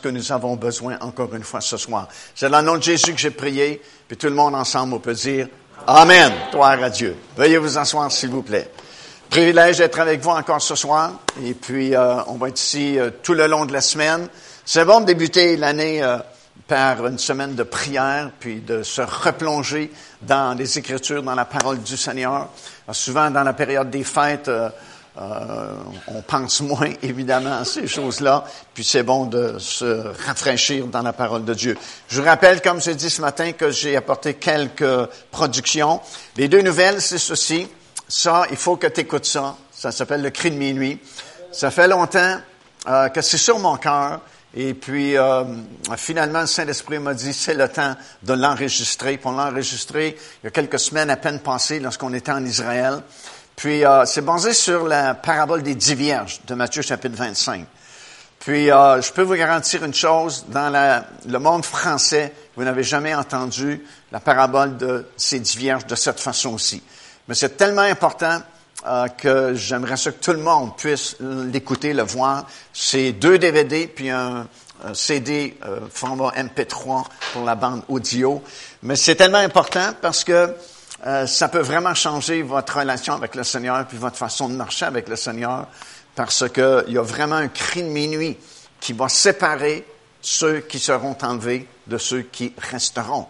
que nous avons besoin encore une fois ce soir. C'est dans le nom de Jésus que j'ai prié, puis tout le monde ensemble on peut dire Amen. Gloire à Dieu. Veuillez vous asseoir s'il vous plaît. Privilège d'être avec vous encore ce soir, et puis euh, on va être ici euh, tout le long de la semaine. C'est bon de débuter l'année euh, par une semaine de prière, puis de se replonger dans les Écritures, dans la parole du Seigneur. souvent dans la période des fêtes, euh, on pense moins évidemment à ces choses-là, puis c'est bon de se rafraîchir dans la parole de Dieu. Je rappelle, comme j'ai dit ce matin, que j'ai apporté quelques productions. Les deux nouvelles, c'est ceci. Ça, il faut que tu écoutes ça. Ça s'appelle Le cri de minuit. Ça fait longtemps euh, que c'est sur mon cœur. Et puis, euh, finalement, le Saint-Esprit m'a dit, c'est le temps de l'enregistrer. Pour l'enregistrer, il y a quelques semaines à peine passées, lorsqu'on était en Israël. Puis, euh, c'est basé sur la parabole des dix vierges de Matthieu chapitre 25. Puis, euh, je peux vous garantir une chose, dans le monde français, vous n'avez jamais entendu la parabole de ces dix vierges de cette façon aussi. Mais c'est tellement important euh, que j'aimerais que tout le monde puisse l'écouter, le voir. C'est deux DVD, puis un, un CD format MP3 pour la bande audio. Mais c'est tellement important parce que euh, ça peut vraiment changer votre relation avec le Seigneur, puis votre façon de marcher avec le Seigneur, parce qu'il y a vraiment un cri de minuit qui va séparer ceux qui seront enlevés de ceux qui resteront.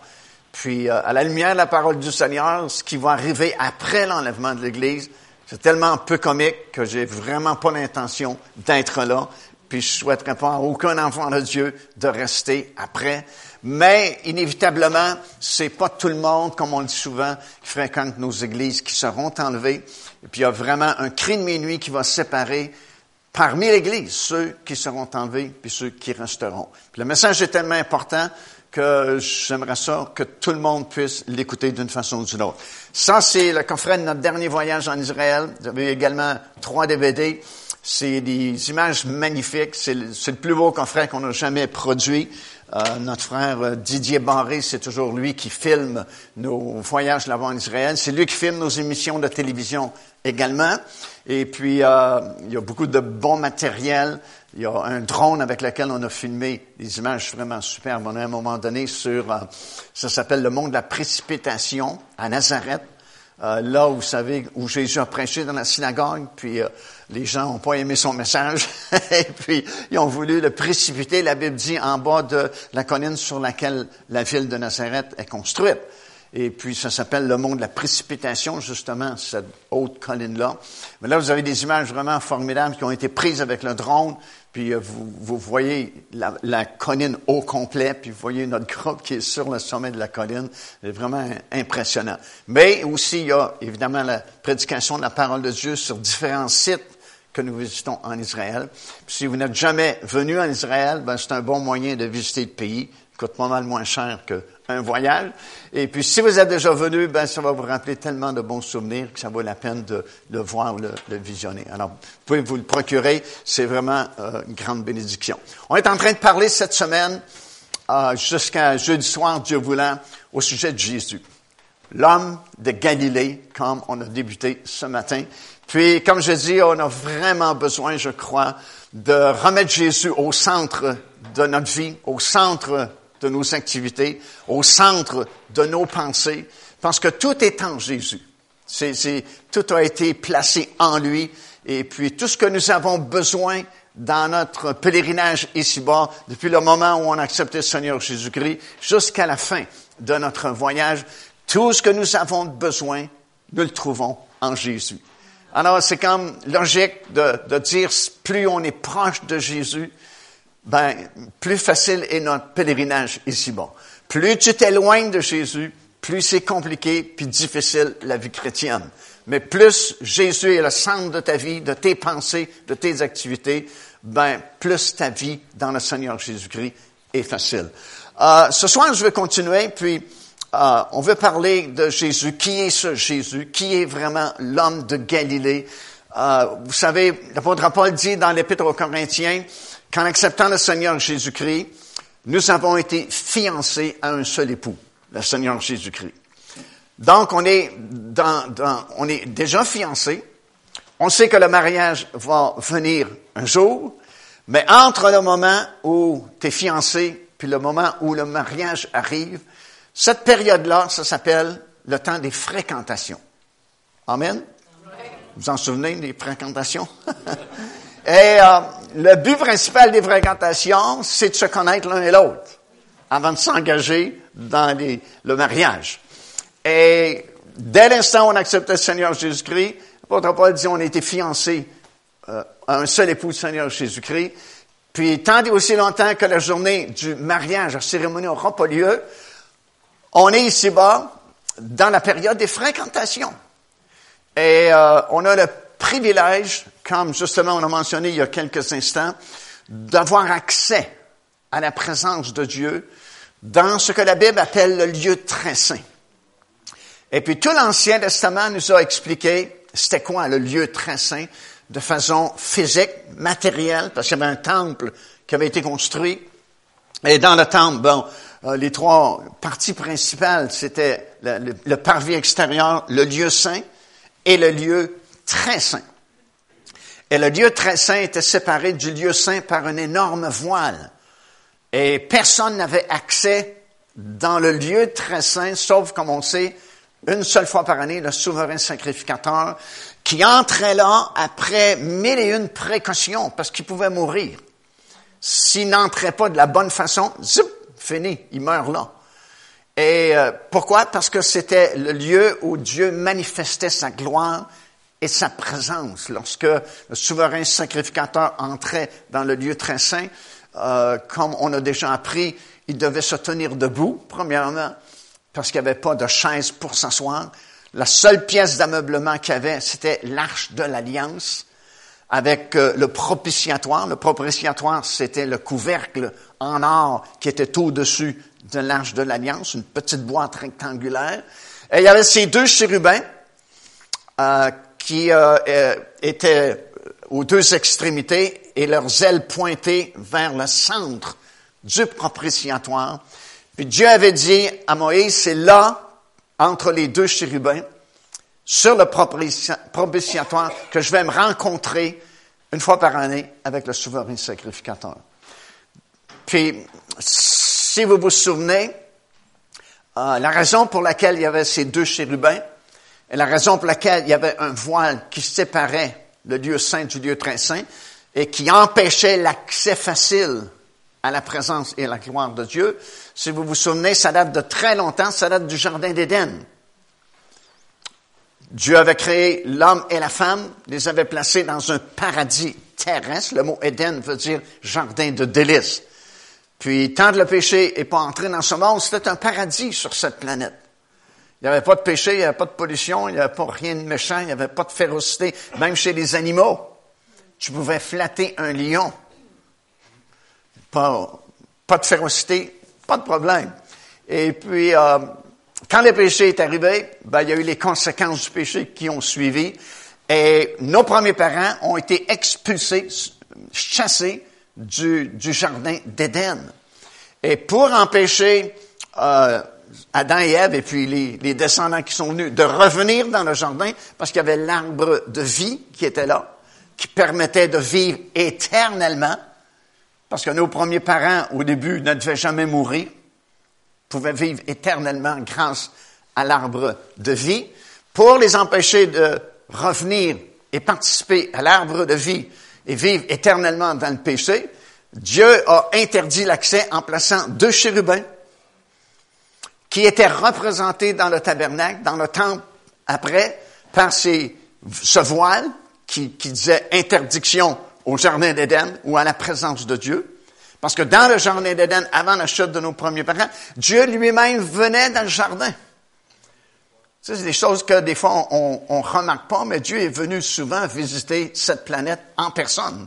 Puis, euh, à la lumière de la parole du Seigneur, ce qui va arriver après l'enlèvement de l'Église, c'est tellement peu comique que j'ai vraiment pas l'intention d'être là. Puis je souhaiterais pas à aucun enfant de Dieu de rester après. Mais inévitablement, c'est pas tout le monde, comme on le dit souvent, qui fréquente nos églises, qui seront enlevés. Et puis il y a vraiment un cri de minuit qui va séparer parmi l'Église ceux qui seront enlevés puis ceux qui resteront. Puis le message est tellement important que j'aimerais ça que tout le monde puisse l'écouter d'une façon ou d'une autre. Ça, c'est le coffret de notre dernier voyage en Israël. Vous avez également trois DVD. C'est des images magnifiques. C'est le, le, plus beau coffret qu'on a jamais produit. Euh, notre frère euh, Didier Barré, c'est toujours lui qui filme nos voyages là-bas en Israël. C'est lui qui filme nos émissions de télévision également. Et puis, euh, il y a beaucoup de bon matériel. Il y a un drone avec lequel on a filmé des images vraiment superbes. On a à un moment donné sur, euh, ça s'appelle le monde de la précipitation à Nazareth. Euh, là où vous savez où Jésus a prêché dans la synagogue, puis euh, les gens n'ont pas aimé son message, et puis ils ont voulu le précipiter. La Bible dit en bas de la colline sur laquelle la ville de Nazareth est construite. Et puis, ça s'appelle le monde de la précipitation, justement, cette haute colline-là. Mais là, vous avez des images vraiment formidables qui ont été prises avec le drone. Puis, euh, vous, vous voyez la, colline au complet. Puis, vous voyez notre groupe qui est sur le sommet de la colline. C'est vraiment impressionnant. Mais aussi, il y a évidemment la prédication de la parole de Dieu sur différents sites que nous visitons en Israël. Si vous n'êtes jamais venu en Israël, ben, c'est un bon moyen de visiter le pays. Il coûte pas mal moins cher que un voyage. Et puis, si vous êtes déjà venu, ben, ça va vous rappeler tellement de bons souvenirs que ça vaut la peine de le voir, le, le visionner. Alors, vous pouvez vous le procurer. C'est vraiment euh, une grande bénédiction. On est en train de parler cette semaine, euh, jusqu'à jeudi soir, Dieu voulant, au sujet de Jésus. L'homme de Galilée, comme on a débuté ce matin. Puis, comme je dis, on a vraiment besoin, je crois, de remettre Jésus au centre de notre vie, au centre de nos activités, au centre de nos pensées, parce que tout est en Jésus. C'est, c'est, tout a été placé en lui, et puis tout ce que nous avons besoin dans notre pèlerinage ici-bas, depuis le moment où on a accepté le Seigneur Jésus-Christ, jusqu'à la fin de notre voyage, tout ce que nous avons besoin, nous le trouvons en Jésus. Alors, c'est comme logique de, de dire, plus on est proche de Jésus, ben, plus facile est notre pèlerinage ici-bas. Plus tu t'éloignes de Jésus, plus c'est compliqué puis difficile la vie chrétienne. Mais plus Jésus est le centre de ta vie, de tes pensées, de tes activités, ben, plus ta vie dans le Seigneur Jésus-Christ est facile. Euh, ce soir, je vais continuer, puis euh, on veut parler de Jésus. Qui est ce Jésus? Qui est vraiment l'homme de Galilée? Euh, vous savez, l'apôtre Paul dit dans l'Épître aux Corinthiens, qu'en acceptant le Seigneur Jésus-Christ, nous avons été fiancés à un seul époux, le Seigneur Jésus-Christ. Donc, on est, dans, dans, on est déjà fiancés. On sait que le mariage va venir un jour, Mais entre le moment où tu es fiancé puis le moment où le mariage arrive, cette période-là, ça s'appelle le temps des fréquentations. Amen? Vous en souvenez des fréquentations? et euh, le but principal des fréquentations, c'est de se connaître l'un et l'autre avant de s'engager dans le mariage. Et dès l'instant où on accepte le Seigneur Jésus-Christ, l'apôtre Paul dit on a été fiancés euh, à un seul époux du Seigneur Jésus-Christ. Puis tant et aussi longtemps que la journée du mariage, la cérémonie n'aura pas lieu, on est ici-bas dans la période des fréquentations. Et euh, on a le privilège, comme justement on a mentionné il y a quelques instants, d'avoir accès à la présence de Dieu dans ce que la Bible appelle le lieu très saint. Et puis tout l'Ancien Testament nous a expliqué c'était quoi le lieu très saint de façon physique, matérielle, parce qu'il y avait un temple qui avait été construit. Et dans le temple, bon, euh, les trois parties principales, c'était le, le, parvis extérieur, le lieu saint et le lieu très saint. Et le lieu très saint était séparé du lieu saint par un énorme voile. Et personne n'avait accès dans le lieu très saint, sauf, comme on sait, une seule fois par année, le souverain sacrificateur, qui entrait là après mille et une précautions, parce qu'il pouvait mourir. S'il n'entrait pas de la bonne façon, zip, fini, il meurt là. Et euh, pourquoi? Parce que c'était le lieu où Dieu manifestait sa gloire et sa présence. Lorsque le souverain sacrificateur entrait dans le lieu très saint, euh, comme on a déjà appris, il devait se tenir debout, premièrement, parce qu'il n'y avait pas de chaise pour s'asseoir. La seule pièce d'ameublement qu'il y avait, c'était l'arche de l'alliance avec euh, le propitiatoire. Le propitiatoire, c'était le couvercle en or qui était au-dessus de l'arche de l'alliance, une petite boîte rectangulaire. Et il y avait ces deux chérubins euh, qui euh, étaient aux deux extrémités et leurs ailes pointées vers le centre du propitiatoire. Puis Dieu avait dit à Moïse, c'est là, entre les deux chérubins, sur le propitiatoire, que je vais me rencontrer une fois par année avec le souverain sacrificateur. Puis, si vous vous souvenez, euh, la raison pour laquelle il y avait ces deux chérubins, et la raison pour laquelle il y avait un voile qui séparait le lieu saint du lieu très saint, et qui empêchait l'accès facile à la présence et à la gloire de Dieu. Si vous vous souvenez, ça date de très longtemps, ça date du Jardin d'Éden. Dieu avait créé l'homme et la femme, les avait placés dans un paradis terrestre. Le mot Éden veut dire jardin de délices. Puis, tant que le péché n'est pas entré dans ce monde, c'était un paradis sur cette planète. Il n'y avait pas de péché, il n'y avait pas de pollution, il n'y avait pas rien de méchant, il n'y avait pas de férocité, même chez les animaux. Tu pouvais flatter un lion. Pas, de férocité, pas de problème. Et puis, euh, quand le péché est arrivé, ben, il y a eu les conséquences du péché qui ont suivi. Et nos premiers parents ont été expulsés, chassés du, du jardin d'Éden. Et pour empêcher euh, Adam et Ève et puis les, descendants qui sont venus de revenir dans le jardin, parce qu'il y avait l'arbre de vie qui était là, qui permettait de vivre éternellement, parce que nos premiers parents, au début, ne devaient jamais mourir, pouvaient vivre éternellement grâce à l'arbre de vie, pour les empêcher de revenir et participer à l'arbre de vie et vivre éternellement dans le péché, Dieu a interdit l'accès en plaçant deux chérubins qui étaient représentés dans le tabernacle, dans le temple, après, par ces, ce voile qui, qui disait interdiction au jardin d'Éden ou à la présence de Dieu. Parce que dans le jardin d'Éden, avant la chute de nos premiers parents, Dieu lui-même venait dans le jardin. Ça, c'est des choses que des fois on ne remarque pas, mais Dieu est venu souvent visiter cette planète en personne.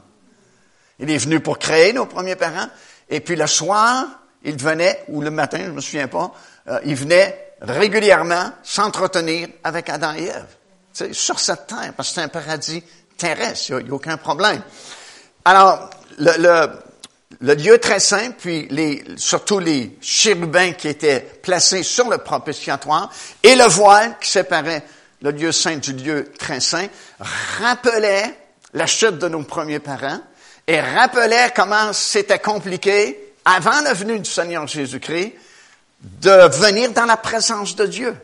Il est venu pour créer nos premiers parents, et puis le soir, il venait, ou le matin, je me souviens pas, euh, il venait régulièrement s'entretenir avec Adam et Ève. sur cette terre, parce que c'est un paradis terrestre, il n'y a, aucun problème. Alors, le, lieu très saint, puis surtout les chérubins qui étaient placés sur le propitiatoire, et le voile qui séparait le lieu saint du lieu très saint, rappelait la chute de nos premiers parents, et rappelait comment c'était compliqué, avant la venue du Seigneur Jésus-Christ, de venir dans la présence de Dieu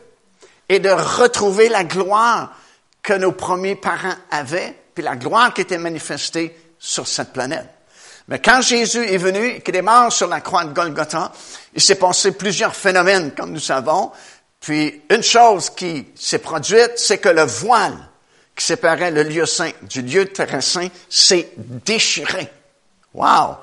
et de retrouver la gloire que nos premiers parents avaient, puis la gloire qui était manifestée sur cette planète. Mais quand Jésus est venu et qu'il est mort sur la croix de Golgotha, il s'est passé plusieurs phénomènes, comme nous savons. Puis une chose qui s'est produite, c'est que le voile qui séparait le lieu saint du lieu très saint s'est déchiré. Wow!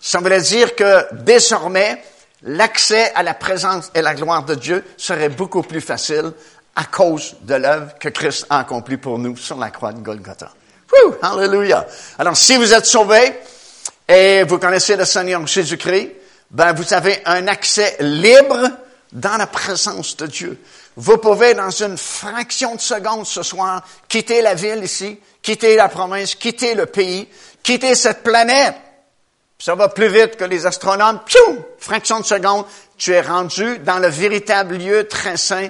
Ça voulait dire que désormais, l'accès à la présence et la gloire de Dieu serait beaucoup plus facile à cause de l'œuvre que Christ a accomplie pour nous sur la croix de Golgotha. Wouh! Hallelujah! Alors, si vous êtes sauvés et vous connaissez le Seigneur Jésus-Christ, ben, vous avez un accès libre dans la présence de Dieu. Vous pouvez, dans une fraction de seconde ce soir, quitter la ville ici, quitter la province, quitter le pays, quitter cette planète. Ça va plus vite que les astronomes. Piou! Fraction de seconde, tu es rendu dans le véritable lieu très saint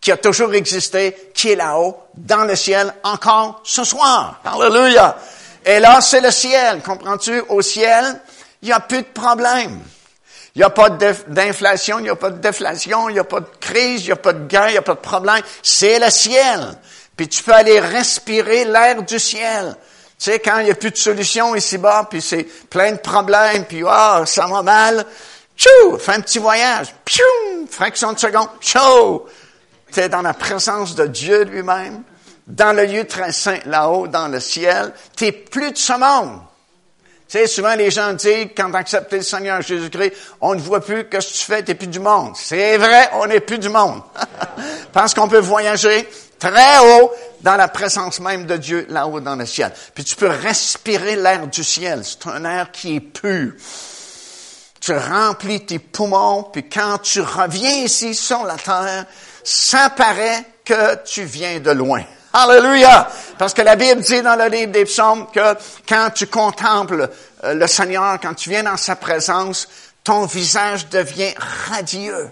qui a toujours existé, qui est là-haut, dans le ciel, encore ce soir. Alléluia. Et là, c'est le ciel. Comprends-tu? Au ciel, il n'y a plus de problème. Il n'y a pas d'inflation, il n'y a pas de déflation, il n'y a pas de crise, il n'y a pas de guerre, il n'y a pas de problème. C'est le ciel. Puis tu peux aller respirer l'air du ciel. Tu sais, quand il n'y a plus de solution ici-bas, puis c'est plein de problèmes, puis ah, ça va mal, tchou, fais un petit voyage, piou, fraction de seconde, tchou, tu es dans la présence de Dieu lui-même, dans le lieu très saint, là-haut, dans le ciel, tu plus de ce monde. Tu sais, souvent les gens disent, quand tu acceptes le Seigneur Jésus-Christ, on ne voit plus que ce que tu fais, tu plus du monde. C'est vrai, on n'est plus du monde. Parce qu'on peut voyager très haut dans la présence même de Dieu, là-haut dans le ciel. Puis tu peux respirer l'air du ciel. C'est un air qui est pur. Tu remplis tes poumons, puis quand tu reviens ici sur la terre, ça paraît que tu viens de loin. Alléluia! Parce que la Bible dit dans le livre des psaumes que quand tu contemples euh, le Seigneur, quand tu viens dans sa présence, ton visage devient radieux.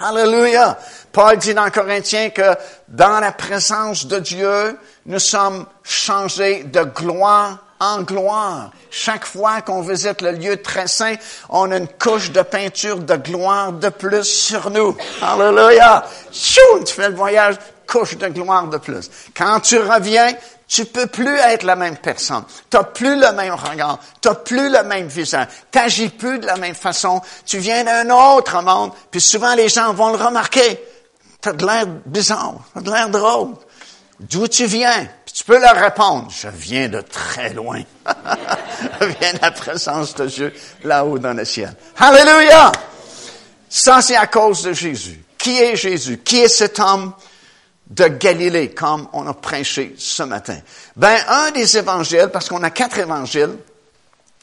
Alléluia! Paul dit dans Corinthiens que dans la présence de Dieu, nous sommes changés de gloire en gloire. Chaque fois qu'on visite le lieu très saint, on a une couche de peinture de gloire de plus sur nous. Alléluia! Tu fais le voyage, couche de gloire de plus. Quand tu reviens, tu peux plus être la même personne. Tu n'as plus le même regard. Tu n'as plus le même visage. Tu n'agis plus de la même façon. Tu viens d'un autre monde. Puis souvent, les gens vont le remarquer. Tu as de l'air bizarre. Tu as de l'air drôle. D'où tu viens? Puis tu peux leur répondre. Je viens de très loin. je viens de la présence de Dieu là-haut dans le ciel. Alléluia! Ça, c'est à cause de Jésus. Qui est Jésus? Qui est cet homme? de Galilée, comme on a prêché ce matin? Ben, un des évangiles, parce qu'on a quatre évangiles,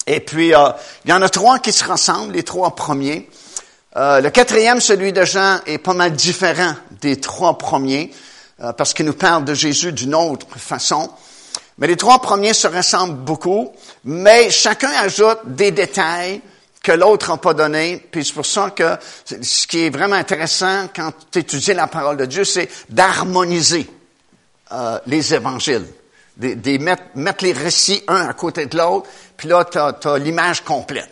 et puis euh, il y en a trois qui se ressemblent, les trois premiers. Euh, le quatrième, celui de Jean, est pas mal différent des trois premiers, euh, parce qu'il nous parle de Jésus d'une autre façon. Mais les trois premiers se ressemblent beaucoup, mais chacun ajoute des détails que l'autre n'a pas donné. Puis c'est pour ça que ce qui est vraiment intéressant quand tu étudies la parole de Dieu, c'est d'harmoniser euh, les évangiles, de, mettre, mettre, les récits un à côté de l'autre, puis là, tu as, l'image complète.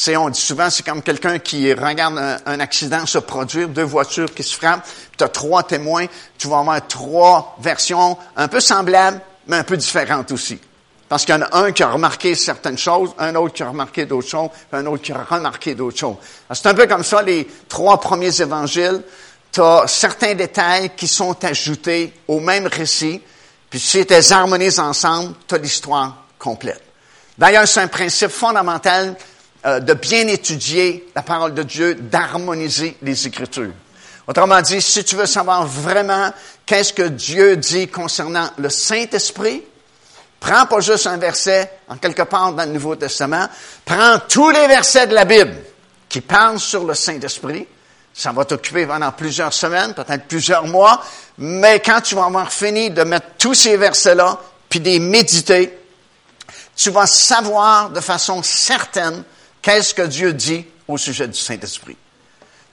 Sais, on dit souvent, c'est comme quelqu'un qui regarde un, accident se produire, deux voitures qui se frappent, tu as trois témoins, tu vas avoir trois versions un peu semblables, mais un peu différentes aussi. Parce qu'il y en a un qui a remarqué certaines choses, un autre qui a remarqué d'autres choses, un autre qui a remarqué d'autres choses. C'est un peu comme ça, les trois premiers évangiles. Tu as certains détails qui sont ajoutés au même récit, puis si tu les harmonises ensemble, tu as l'histoire complète. D'ailleurs, c'est un principe fondamental euh, de bien étudier la parole de Dieu, d'harmoniser les Écritures. Autrement dit, si tu veux savoir vraiment qu'est-ce que Dieu dit concernant le Saint-Esprit, Prends pas juste un verset en quelque part dans le Nouveau Testament. Prends tous les versets de la Bible qui parlent sur le Saint-Esprit. Ça va t'occuper pendant plusieurs semaines, peut-être plusieurs mois. Mais quand tu vas avoir fini de mettre tous ces versets-là, puis de les méditer, tu vas savoir de façon certaine qu'est-ce que Dieu dit au sujet du Saint-Esprit?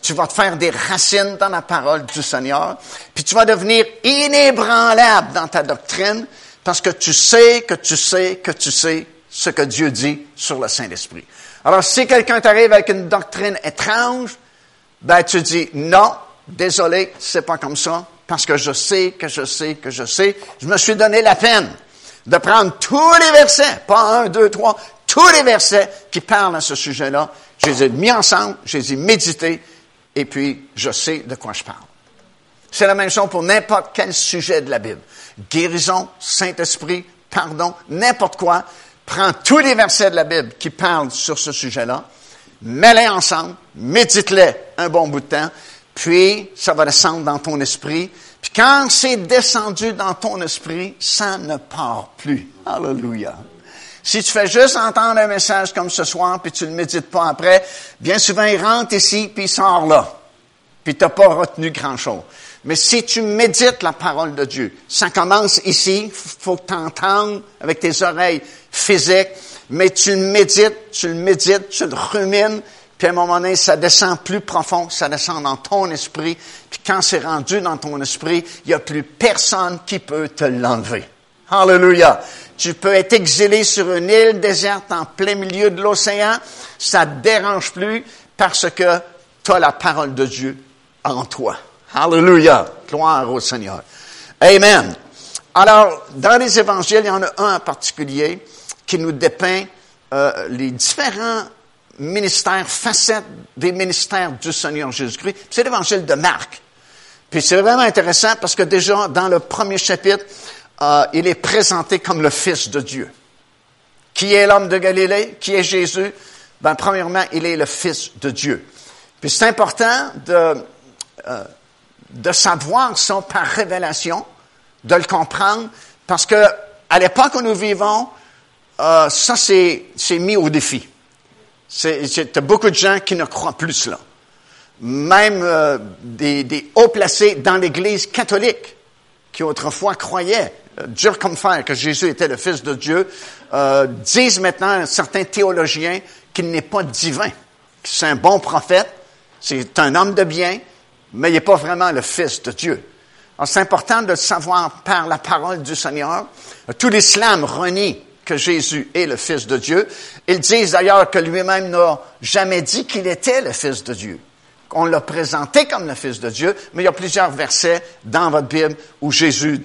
Tu vas te faire des racines dans la parole du Seigneur, puis tu vas devenir inébranlable dans ta doctrine, parce que tu sais que tu sais que tu sais ce que Dieu dit sur le Saint-Esprit. Alors, si quelqu'un t'arrive avec une doctrine étrange, ben, tu dis, non, désolé, c'est pas comme ça, parce que je sais, que je sais, que je sais. Je me suis donné la peine de prendre tous les versets, pas un, deux, trois, tous les versets qui parlent à ce sujet-là. Je les ai mis ensemble, je les ai médités, et puis je sais de quoi je parle. C'est la même chose pour n'importe quel sujet de la Bible. Guérison, Saint-Esprit, pardon, n'importe quoi. Prends tous les versets de la Bible qui parlent sur ce sujet-là, mets-les ensemble, médite-les un bon bout de temps, puis ça va descendre dans ton esprit. Puis quand c'est descendu dans ton esprit, ça ne part plus. Alléluia. Si tu fais juste entendre un message comme ce soir, puis tu ne le médites pas après, bien souvent il rentre ici, puis il sort là. Puis tu n'as pas retenu grand-chose. Mais si tu médites la parole de Dieu, ça commence ici, faut que avec tes oreilles physiques, mais tu le médites, tu le médites, tu le rumines, puis à un moment donné, ça descend plus profond, ça descend dans ton esprit, puis quand c'est rendu dans ton esprit, il n'y a plus personne qui peut te l'enlever. Hallelujah. Tu peux être exilé sur une île déserte en plein milieu de l'océan, ça te dérange plus parce que tu as la parole de Dieu en toi. Hallelujah. Gloire au Seigneur. Amen. Alors, dans les évangiles, il y en a un en particulier qui nous dépeint euh, les différents ministères, facettes des ministères du Seigneur Jésus-Christ. C'est l'évangile de Marc. Puis c'est vraiment intéressant parce que déjà, dans le premier chapitre, euh, il est présenté comme le Fils de Dieu. Qui est l'homme de Galilée? Qui est Jésus? Ben, premièrement, il est le Fils de Dieu. Puis c'est important de, euh, de savoir ça par révélation, de le comprendre, parce que à l'époque où nous vivons, euh, ça c'est mis au défi. C'est beaucoup de gens qui ne croient plus cela. Même euh, des, des hauts placés dans l'Église catholique qui autrefois croyaient dur comme fer que Jésus était le Fils de Dieu, euh, disent maintenant certains théologiens qu'il n'est pas divin, que c'est un bon prophète, c'est un homme de bien, mais il n'est pas vraiment le Fils de Dieu. Alors, c'est important de savoir par la parole du Seigneur. Tout l'islam renie que Jésus est le Fils de Dieu. Ils disent d'ailleurs que lui-même n'a jamais dit qu'il était le Fils de Dieu. On l'a présenté comme le Fils de Dieu, mais il y a plusieurs versets dans votre Bible où Jésus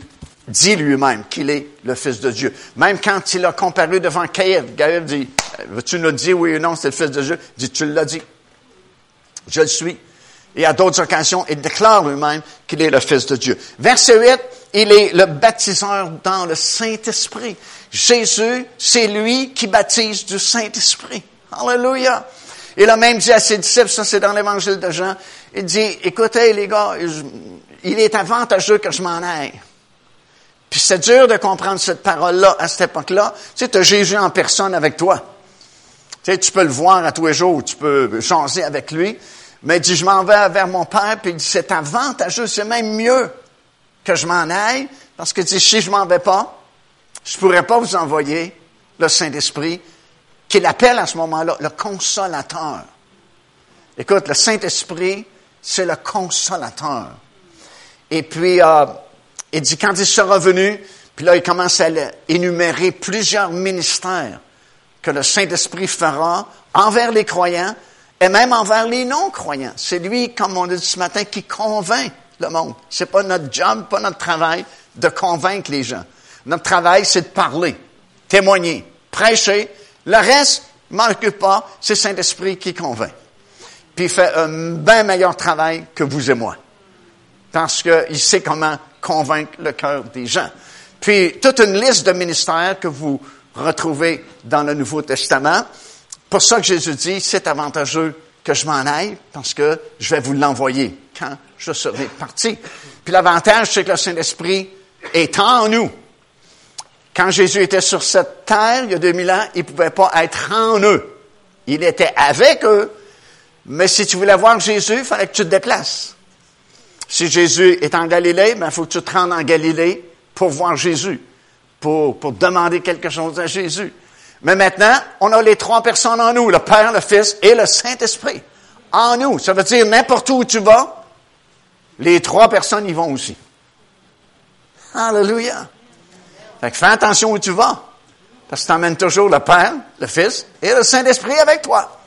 dit lui-même qu'il est le Fils de Dieu. Même quand il a comparu devant Caïphe, Caïphe dit, tu nous dit oui ou non, c'est le Fils de Dieu? Il dit, tu l'as dit. Je le suis. Et à d'autres occasions, il déclare lui-même qu'il est le Fils de Dieu. Verset 8, il est le baptiseur dans le Saint-Esprit. Jésus, c'est lui qui baptise du Saint-Esprit. Alléluia. Il a même dit à ses disciples, ça c'est dans l'évangile de Jean, il dit, écoutez les gars, il est avantageux que je m'en aille. Puis c'est dur de comprendre cette parole-là à cette époque-là. Tu sais, tu as Jésus en personne avec toi. Tu sais, tu peux le voir à tous les jours, tu peux changer avec lui. Mais il dit, je m'en vais vers mon Père, puis il dit, c'est avantageux, c'est même mieux que je m'en aille, parce que dit, si je m'en vais pas, je pourrais pas vous envoyer le Saint-Esprit, qu'il appelle à ce moment-là le consolateur. Écoute, le Saint-Esprit, c'est le consolateur. Et puis, euh, il dit, quand il sera venu, puis là, il commence à énumérer plusieurs ministères que le Saint-Esprit fera envers les croyants et même envers les non-croyants. C'est lui, comme on a dit ce matin, qui convainc le monde. C'est pas notre job, pas notre travail de convaincre les gens. Notre travail, c'est de parler, témoigner, prêcher. Le reste, m'en occupe pas, c'est Saint-Esprit qui convainc. Puis il fait un bien meilleur travail que vous et moi. Parce qu'il sait comment convaincre le cœur des gens. Puis, toute une liste de ministères que vous retrouvez dans le Nouveau Testament. Pour ça que Jésus dit, c'est avantageux que je m'en aille parce que je vais vous l'envoyer quand je serai parti. Puis l'avantage, c'est que le Saint-Esprit est en nous. Quand Jésus était sur cette terre, il y a 2000 ans, il ne pouvait pas être en eux. Il était avec eux. Mais si tu voulais voir Jésus, il fallait que tu te déplaces. Si Jésus est en Galilée, il ben, faut que tu te rendes en Galilée pour voir Jésus, pour, pour demander quelque chose à Jésus. Mais maintenant, on a les trois personnes en nous, le Père, le Fils et le Saint-Esprit. En nous. Ça veut dire n'importe où tu vas, les trois personnes y vont aussi. Alléluia. Fait que fais attention où tu vas. Parce que tu emmènes toujours le Père, le Fils et le Saint-Esprit avec toi.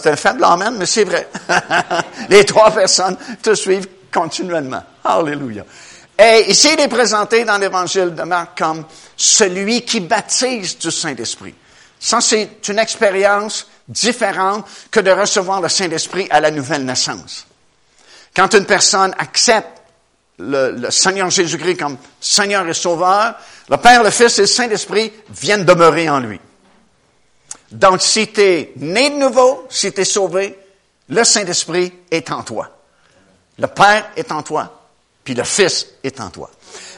C'est un faible amen, mais c'est vrai. Les trois personnes te suivent continuellement. Alléluia. Et ici, il est présenté dans l'évangile de Marc comme celui qui baptise du Saint-Esprit. Ça, c'est une expérience différente que de recevoir le Saint-Esprit à la nouvelle naissance. Quand une personne accepte le, Seigneur Jésus-Christ comme Seigneur et Sauveur, le Père, le Fils et le Saint-Esprit viennent demeurer en lui. Donc, si tu es né de nouveau, si tu es sauvé, le Saint-Esprit est en toi. Le Père est en toi, puis le Fils est en toi.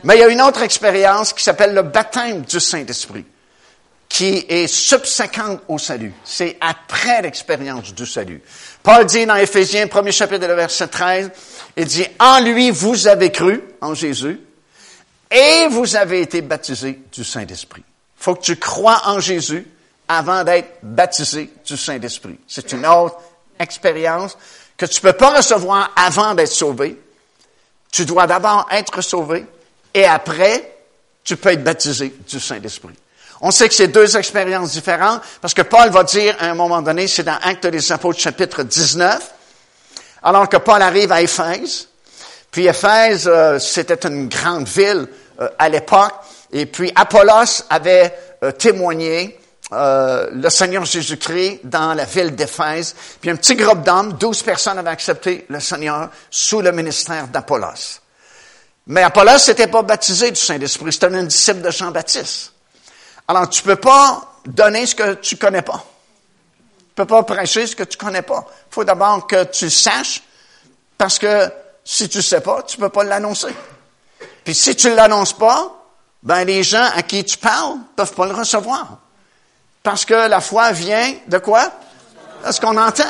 Mais il y a une autre expérience qui s'appelle le baptême du Saint-Esprit, qui est subséquente au salut. C'est après l'expérience du salut. Paul dit dans Éphésiens, premier chapitre, le verset 13, il dit, en lui vous avez cru, en Jésus, et vous avez été baptisés du Saint-Esprit. Faut que tu crois en Jésus avant d'être baptisé du Saint-Esprit. C'est une autre expérience que tu ne peux pas recevoir avant d'être sauvé. Tu dois d'abord être sauvé et après, tu peux être baptisé du Saint-Esprit. On sait que c'est deux expériences différentes parce que Paul va dire à un moment donné, c'est dans Actes des Apôtres chapitre 19, alors que Paul arrive à Éphèse. Puis Éphèse, euh, c'était une grande ville euh, à l'époque. Et puis Apollos avait euh, témoigné le Seigneur Jésus-Christ dans la ville d'Éphèse. Puis un petit groupe d'hommes, douze personnes avaient accepté le Seigneur sous le ministère d'Apollos. Mais Apollos n'était pas baptisé du Saint-Esprit, c'était un disciple de Jean-Baptiste. Alors tu peux pas donner ce que tu connais pas. Tu peux pas prêcher ce que tu connais pas. Il faut d'abord que tu saches, parce que si tu sais pas, tu peux pas l'annoncer. Puis si tu l'annonces pas, ben les gens à qui tu parles peuvent pas le recevoir. Parce que la foi vient de quoi? De ce qu'on entend.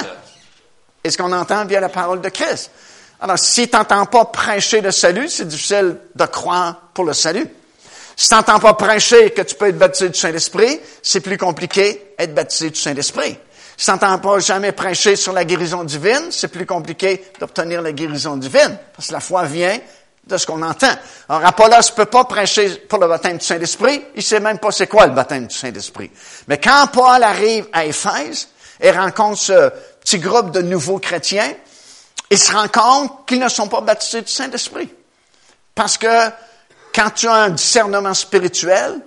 Et ce qu'on entend vient de la parole de Christ. Alors, si tu n'entends pas prêcher le salut, c'est difficile de croire pour le salut. Si tu n'entends pas prêcher que tu peux être baptisé du Saint-Esprit, c'est plus compliqué être baptisé du Saint-Esprit. Si tu n'entends pas jamais prêcher sur la guérison divine, c'est plus compliqué d'obtenir la guérison divine, parce que la foi vient de ce qu'on entend. Alors, Apollos ne peut pas prêcher pour le baptême du Saint-Esprit, il sait même pas c'est quoi le baptême du Saint-Esprit. Mais quand Paul arrive à Éphèse et rencontre ce petit groupe de nouveaux chrétiens, il se rend compte qu'ils ne sont pas baptisés du Saint-Esprit. Parce que quand tu as un discernement spirituel,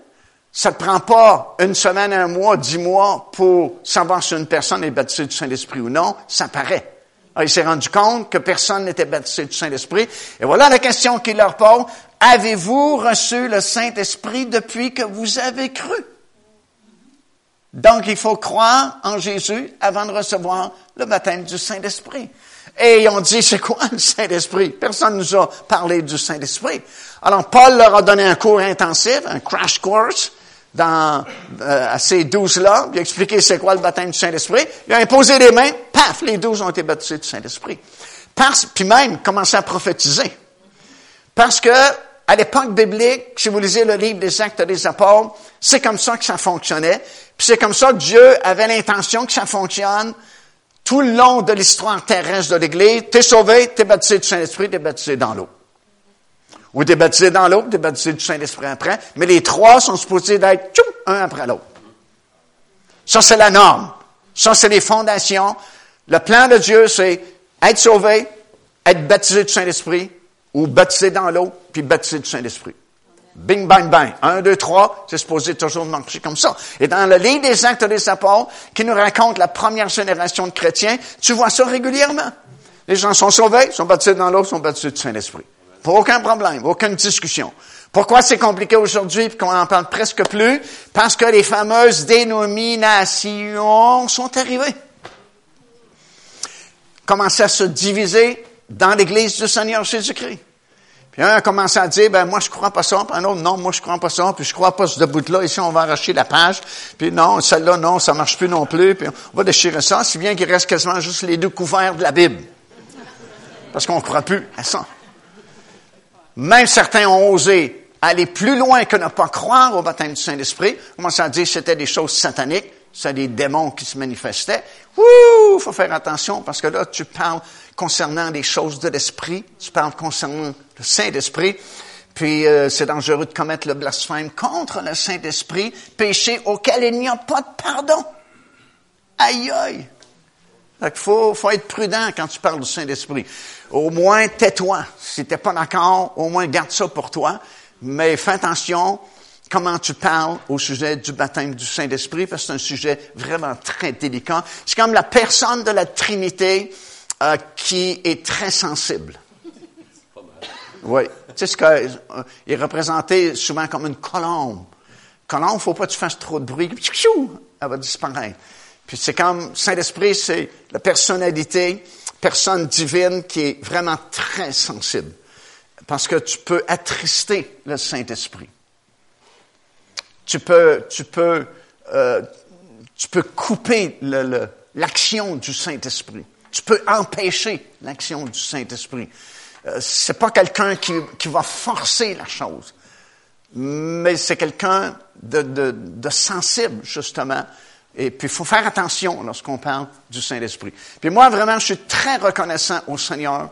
ça ne prend pas une semaine, un mois, dix mois pour savoir si une personne est baptisée du Saint-Esprit ou non, ça paraît. Alors, il s'est rendu compte que personne n'était baptisé du Saint-Esprit. Et voilà la question qu'il leur pose. Avez-vous reçu le Saint-Esprit depuis que vous avez cru? Donc, il faut croire en Jésus avant de recevoir le baptême du Saint-Esprit. Et ils ont dit, c'est quoi le Saint-Esprit? Personne ne nous a parlé du Saint-Esprit. Alors, Paul leur a donné un cours intensif, un crash course, dans, euh, à ces douze-là. Il a expliqué c'est quoi le baptême du Saint-Esprit. Il a imposé les mains, paf, les douze ont été baptisés du Saint-Esprit. Parce, puis même, commencé à prophétiser. Parce que, à l'époque biblique, si vous lisez le livre des Actes des Apôtres, c'est comme ça que ça fonctionnait. Puis c'est comme ça que Dieu avait l'intention que ça fonctionne tout le long de l'histoire terrestre de l'Église, t'es sauvé, t'es baptisé du Saint-Esprit, t'es baptisé dans l'eau. Ou t'es baptisé dans l'eau, t'es baptisé du Saint-Esprit après, mais les trois sont supposés d'être un après l'autre. Ça, c'est la norme. Ça, c'est les fondations. Le plan de Dieu, c'est être sauvé, être baptisé du Saint-Esprit, ou baptisé dans l'eau, puis baptisé du Saint-Esprit. Bing, bang, bang. Un, deux, trois, c'est supposé toujours marcher comme ça. Et dans le livre des Actes des Apôtres, qui nous raconte la première génération de chrétiens, tu vois ça régulièrement. Les gens sont sauvés, sont baptisés dans l'eau, sont baptisés du Saint-Esprit. Pour aucun problème, aucune discussion. Pourquoi c'est compliqué aujourd'hui et qu'on en parle presque plus? Parce que les fameuses dénominations sont arrivées. Commencent à se diviser dans l'Église du Seigneur Jésus-Christ. Puis un a commencé à dire, ben moi je crois pas ça, puis un autre, non, moi je crois pas ça, puis je crois pas ce bout-là, ici on va arracher la page, puis non, celle-là, non, ça marche plus non plus, puis on va déchirer ça, si bien qu'il reste quasiment juste les deux couverts de la Bible. Parce qu'on ne croit plus à ça. Même certains ont osé aller plus loin que ne pas croire au baptême du Saint-Esprit, commencé à dire que c'était des choses sataniques, c'est des démons qui se manifestaient. Ouh, faut faire attention parce que là, tu parles concernant des choses de l'esprit, tu parles concernant le Saint-Esprit. puis euh, c'est dangereux de commettre le blasphème contre le Saint-Esprit, péché auquel il n'y a pas de pardon. Aïe aïe. Il faut, faut être prudent quand tu parles du Saint-Esprit. Au moins, tais-toi. Si t'es pas d'accord, au moins garde ça pour toi. Mais fais attention comment tu parles au sujet du baptême du Saint-Esprit, parce que c'est un sujet vraiment très délicat. C'est comme la personne de la Trinité euh, qui est très sensible. Oui. Tu sais, ce que, euh, il est représenté souvent comme une colombe. Colombe, faut pas que tu fasses trop de bruit, elle va disparaître. Puis c'est comme Saint-Esprit, c'est la personnalité, personne divine qui est vraiment très sensible. Parce que tu peux attrister le Saint-Esprit. Tu peux, tu peux, euh, tu peux couper l'action du Saint-Esprit. Tu peux empêcher l'action du Saint-Esprit. Euh, c'est pas quelqu'un qui, qui va forcer la chose, mais c'est quelqu'un de, de, de sensible justement et puis, il faut faire attention lorsqu'on parle du Saint-Esprit. Puis moi, vraiment, je suis très reconnaissant au Seigneur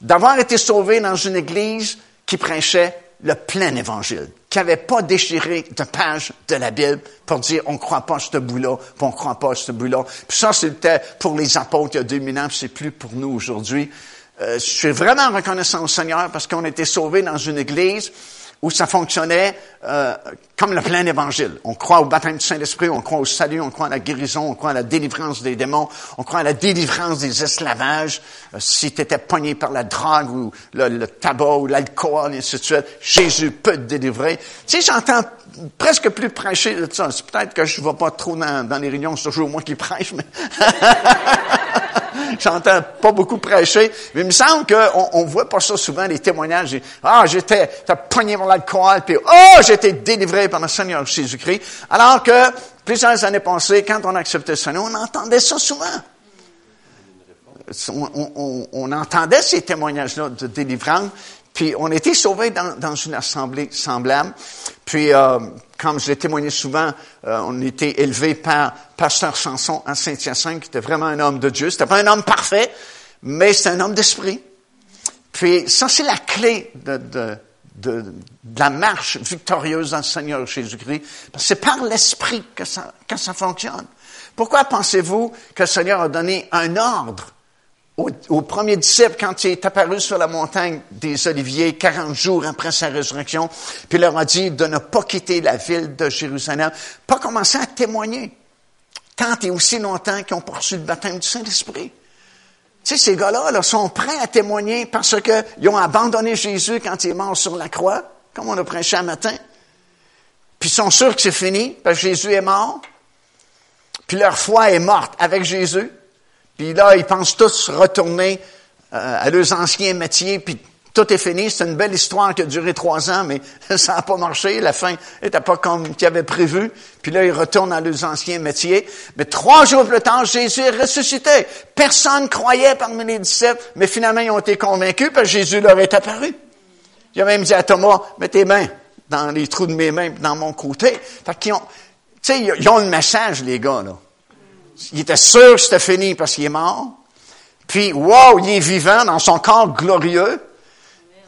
d'avoir été sauvé dans une église qui prêchait le plein évangile, qui n'avait pas déchiré de page de la Bible pour dire on ne croit pas à ce bout-là, puis on ne croit pas à ce bout-là. Puis ça, c'était pour les apôtres il y a 2000 ans, puis c'est plus pour nous aujourd'hui. Euh, je suis vraiment reconnaissant au Seigneur parce qu'on a été sauvés dans une église où ça fonctionnait euh, comme le plein évangile. On croit au baptême du Saint-Esprit, on croit au salut, on croit à la guérison, on croit à la délivrance des démons, on croit à la délivrance des esclavages. Euh, si tu étais pogné par la drogue ou le, tabac ou l'alcool, et ainsi de suite, Jésus peut te délivrer. Sais, j'entends presque plus prêcher de ça. C'est peut-être que je ne vais pas trop dans, dans les réunions, c'est toujours moi qui prêche, mais... J'entends pas beaucoup prêcher, mais il me semble qu'on on voit pas ça souvent, les témoignages. Ah, j'étais, pogné mon alcool, puis oh, j'étais délivré par le Seigneur Jésus-Christ. Alors que, plusieurs années passées, quand on acceptait ça, on entendait ça souvent. On, entendait ces témoignages-là de délivrance, puis on était sauvés dans, dans une assemblée semblable. Puis, euh, comme je l'ai témoigné souvent, euh, on était élevé par Pasteur Sanson à Saint-Hyacinthe, qui était vraiment un homme de Dieu. C'était pas un homme parfait, mais c'est un homme d'esprit. Puis ça, c'est la clé de, de, de, de, la marche victorieuse dans le Seigneur Jésus-Christ. Parce que c'est par l'esprit que ça, que ça fonctionne. Pourquoi pensez-vous que le Seigneur a donné un ordre au, premier disciple, quand il est apparu sur la montagne des Oliviers, 40 jours après sa résurrection, puis il leur a dit de ne pas quitter la ville de Jérusalem, pas commencer à témoigner, tant et aussi longtemps qu'ils ont poursuivi le baptême du Saint-Esprit. Tu sais, ces gars-là là, sont prêts à témoigner parce qu'ils ont abandonné Jésus quand il est mort sur la croix, comme on a prêché un matin. Puis ils sont sûrs que c'est fini, parce que Jésus est mort. Puis leur foi est morte avec Jésus. Puis là, ils pensent tous retourner euh, à leurs anciens métiers, puis tout est fini. C'est une belle histoire qui a duré trois ans, mais ça n'a pas marché. La fin n'était pas comme qu'ils avaient prévu. Puis là, ils retournent à leurs anciens métiers. Mais trois jours plus tard, Jésus est ressuscité. Personne croyait parmi les disciples, mais finalement, ils ont été convaincus parce que Jésus leur est apparu. Il a même dit à Thomas, mets tes mains dans les trous de mes mains, dans mon côté. Fait qu'ils ont, tu sais, ils ont le message, les gars, là. Il était sûr que c'était fini parce qu'il est mort. Puis, wow, il est vivant dans son corps glorieux.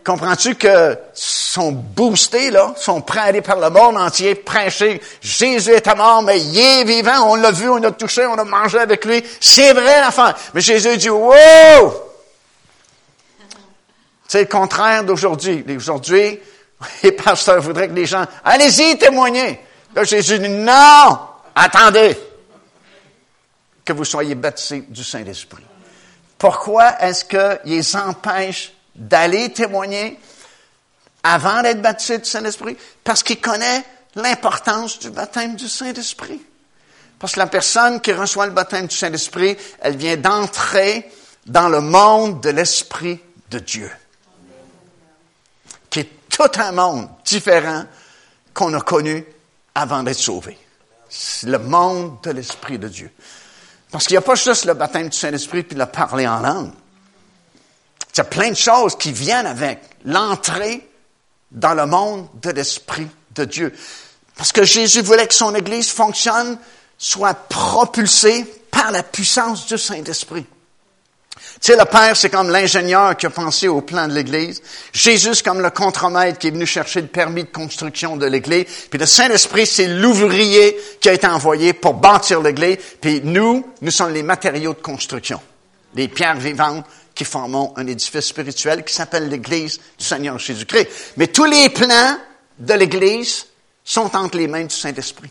Comprends-tu que sont boostés, là, sont prêts à aller par le monde entier, prêcher, Jésus est mort, mais il est vivant, on l'a vu, on l'a touché, on a mangé avec lui. C'est vrai l'affaire. Mais Jésus dit, wow! C'est le contraire d'aujourd'hui. Aujourd'hui, les pasteurs voudraient que les gens, allez-y, témoignez. Là, Jésus dit, non! Attendez! Que vous soyez baptisés du Saint-Esprit. Pourquoi est-ce qu'il les empêche d'aller témoigner avant d'être baptisés du Saint-Esprit? Parce qu'il connaît l'importance du baptême du Saint-Esprit. Parce que la personne qui reçoit le baptême du Saint-Esprit, elle vient d'entrer dans le monde de l'Esprit de Dieu. Qui est tout un monde différent qu'on a connu avant d'être sauvé. Le monde de l'Esprit de Dieu. Parce qu'il n'y a pas juste le baptême du Saint-Esprit puis le parler en langue. Il y a plein de choses qui viennent avec l'entrée dans le monde de l'Esprit de Dieu. Parce que Jésus voulait que son Église fonctionne, soit propulsée par la puissance du Saint-Esprit. Tu sais, le Père, c'est comme l'ingénieur qui a pensé au plan de l'Église. Jésus, comme le contremaître qui est venu chercher le permis de construction de l'Église. Puis le Saint-Esprit, c'est l'ouvrier qui a été envoyé pour bâtir l'Église. Puis nous, nous sommes les matériaux de construction. Les pierres vivantes qui forment un édifice spirituel qui s'appelle l'Église du Seigneur Jésus-Christ. Mais tous les plans de l'Église sont entre les mains du Saint-Esprit.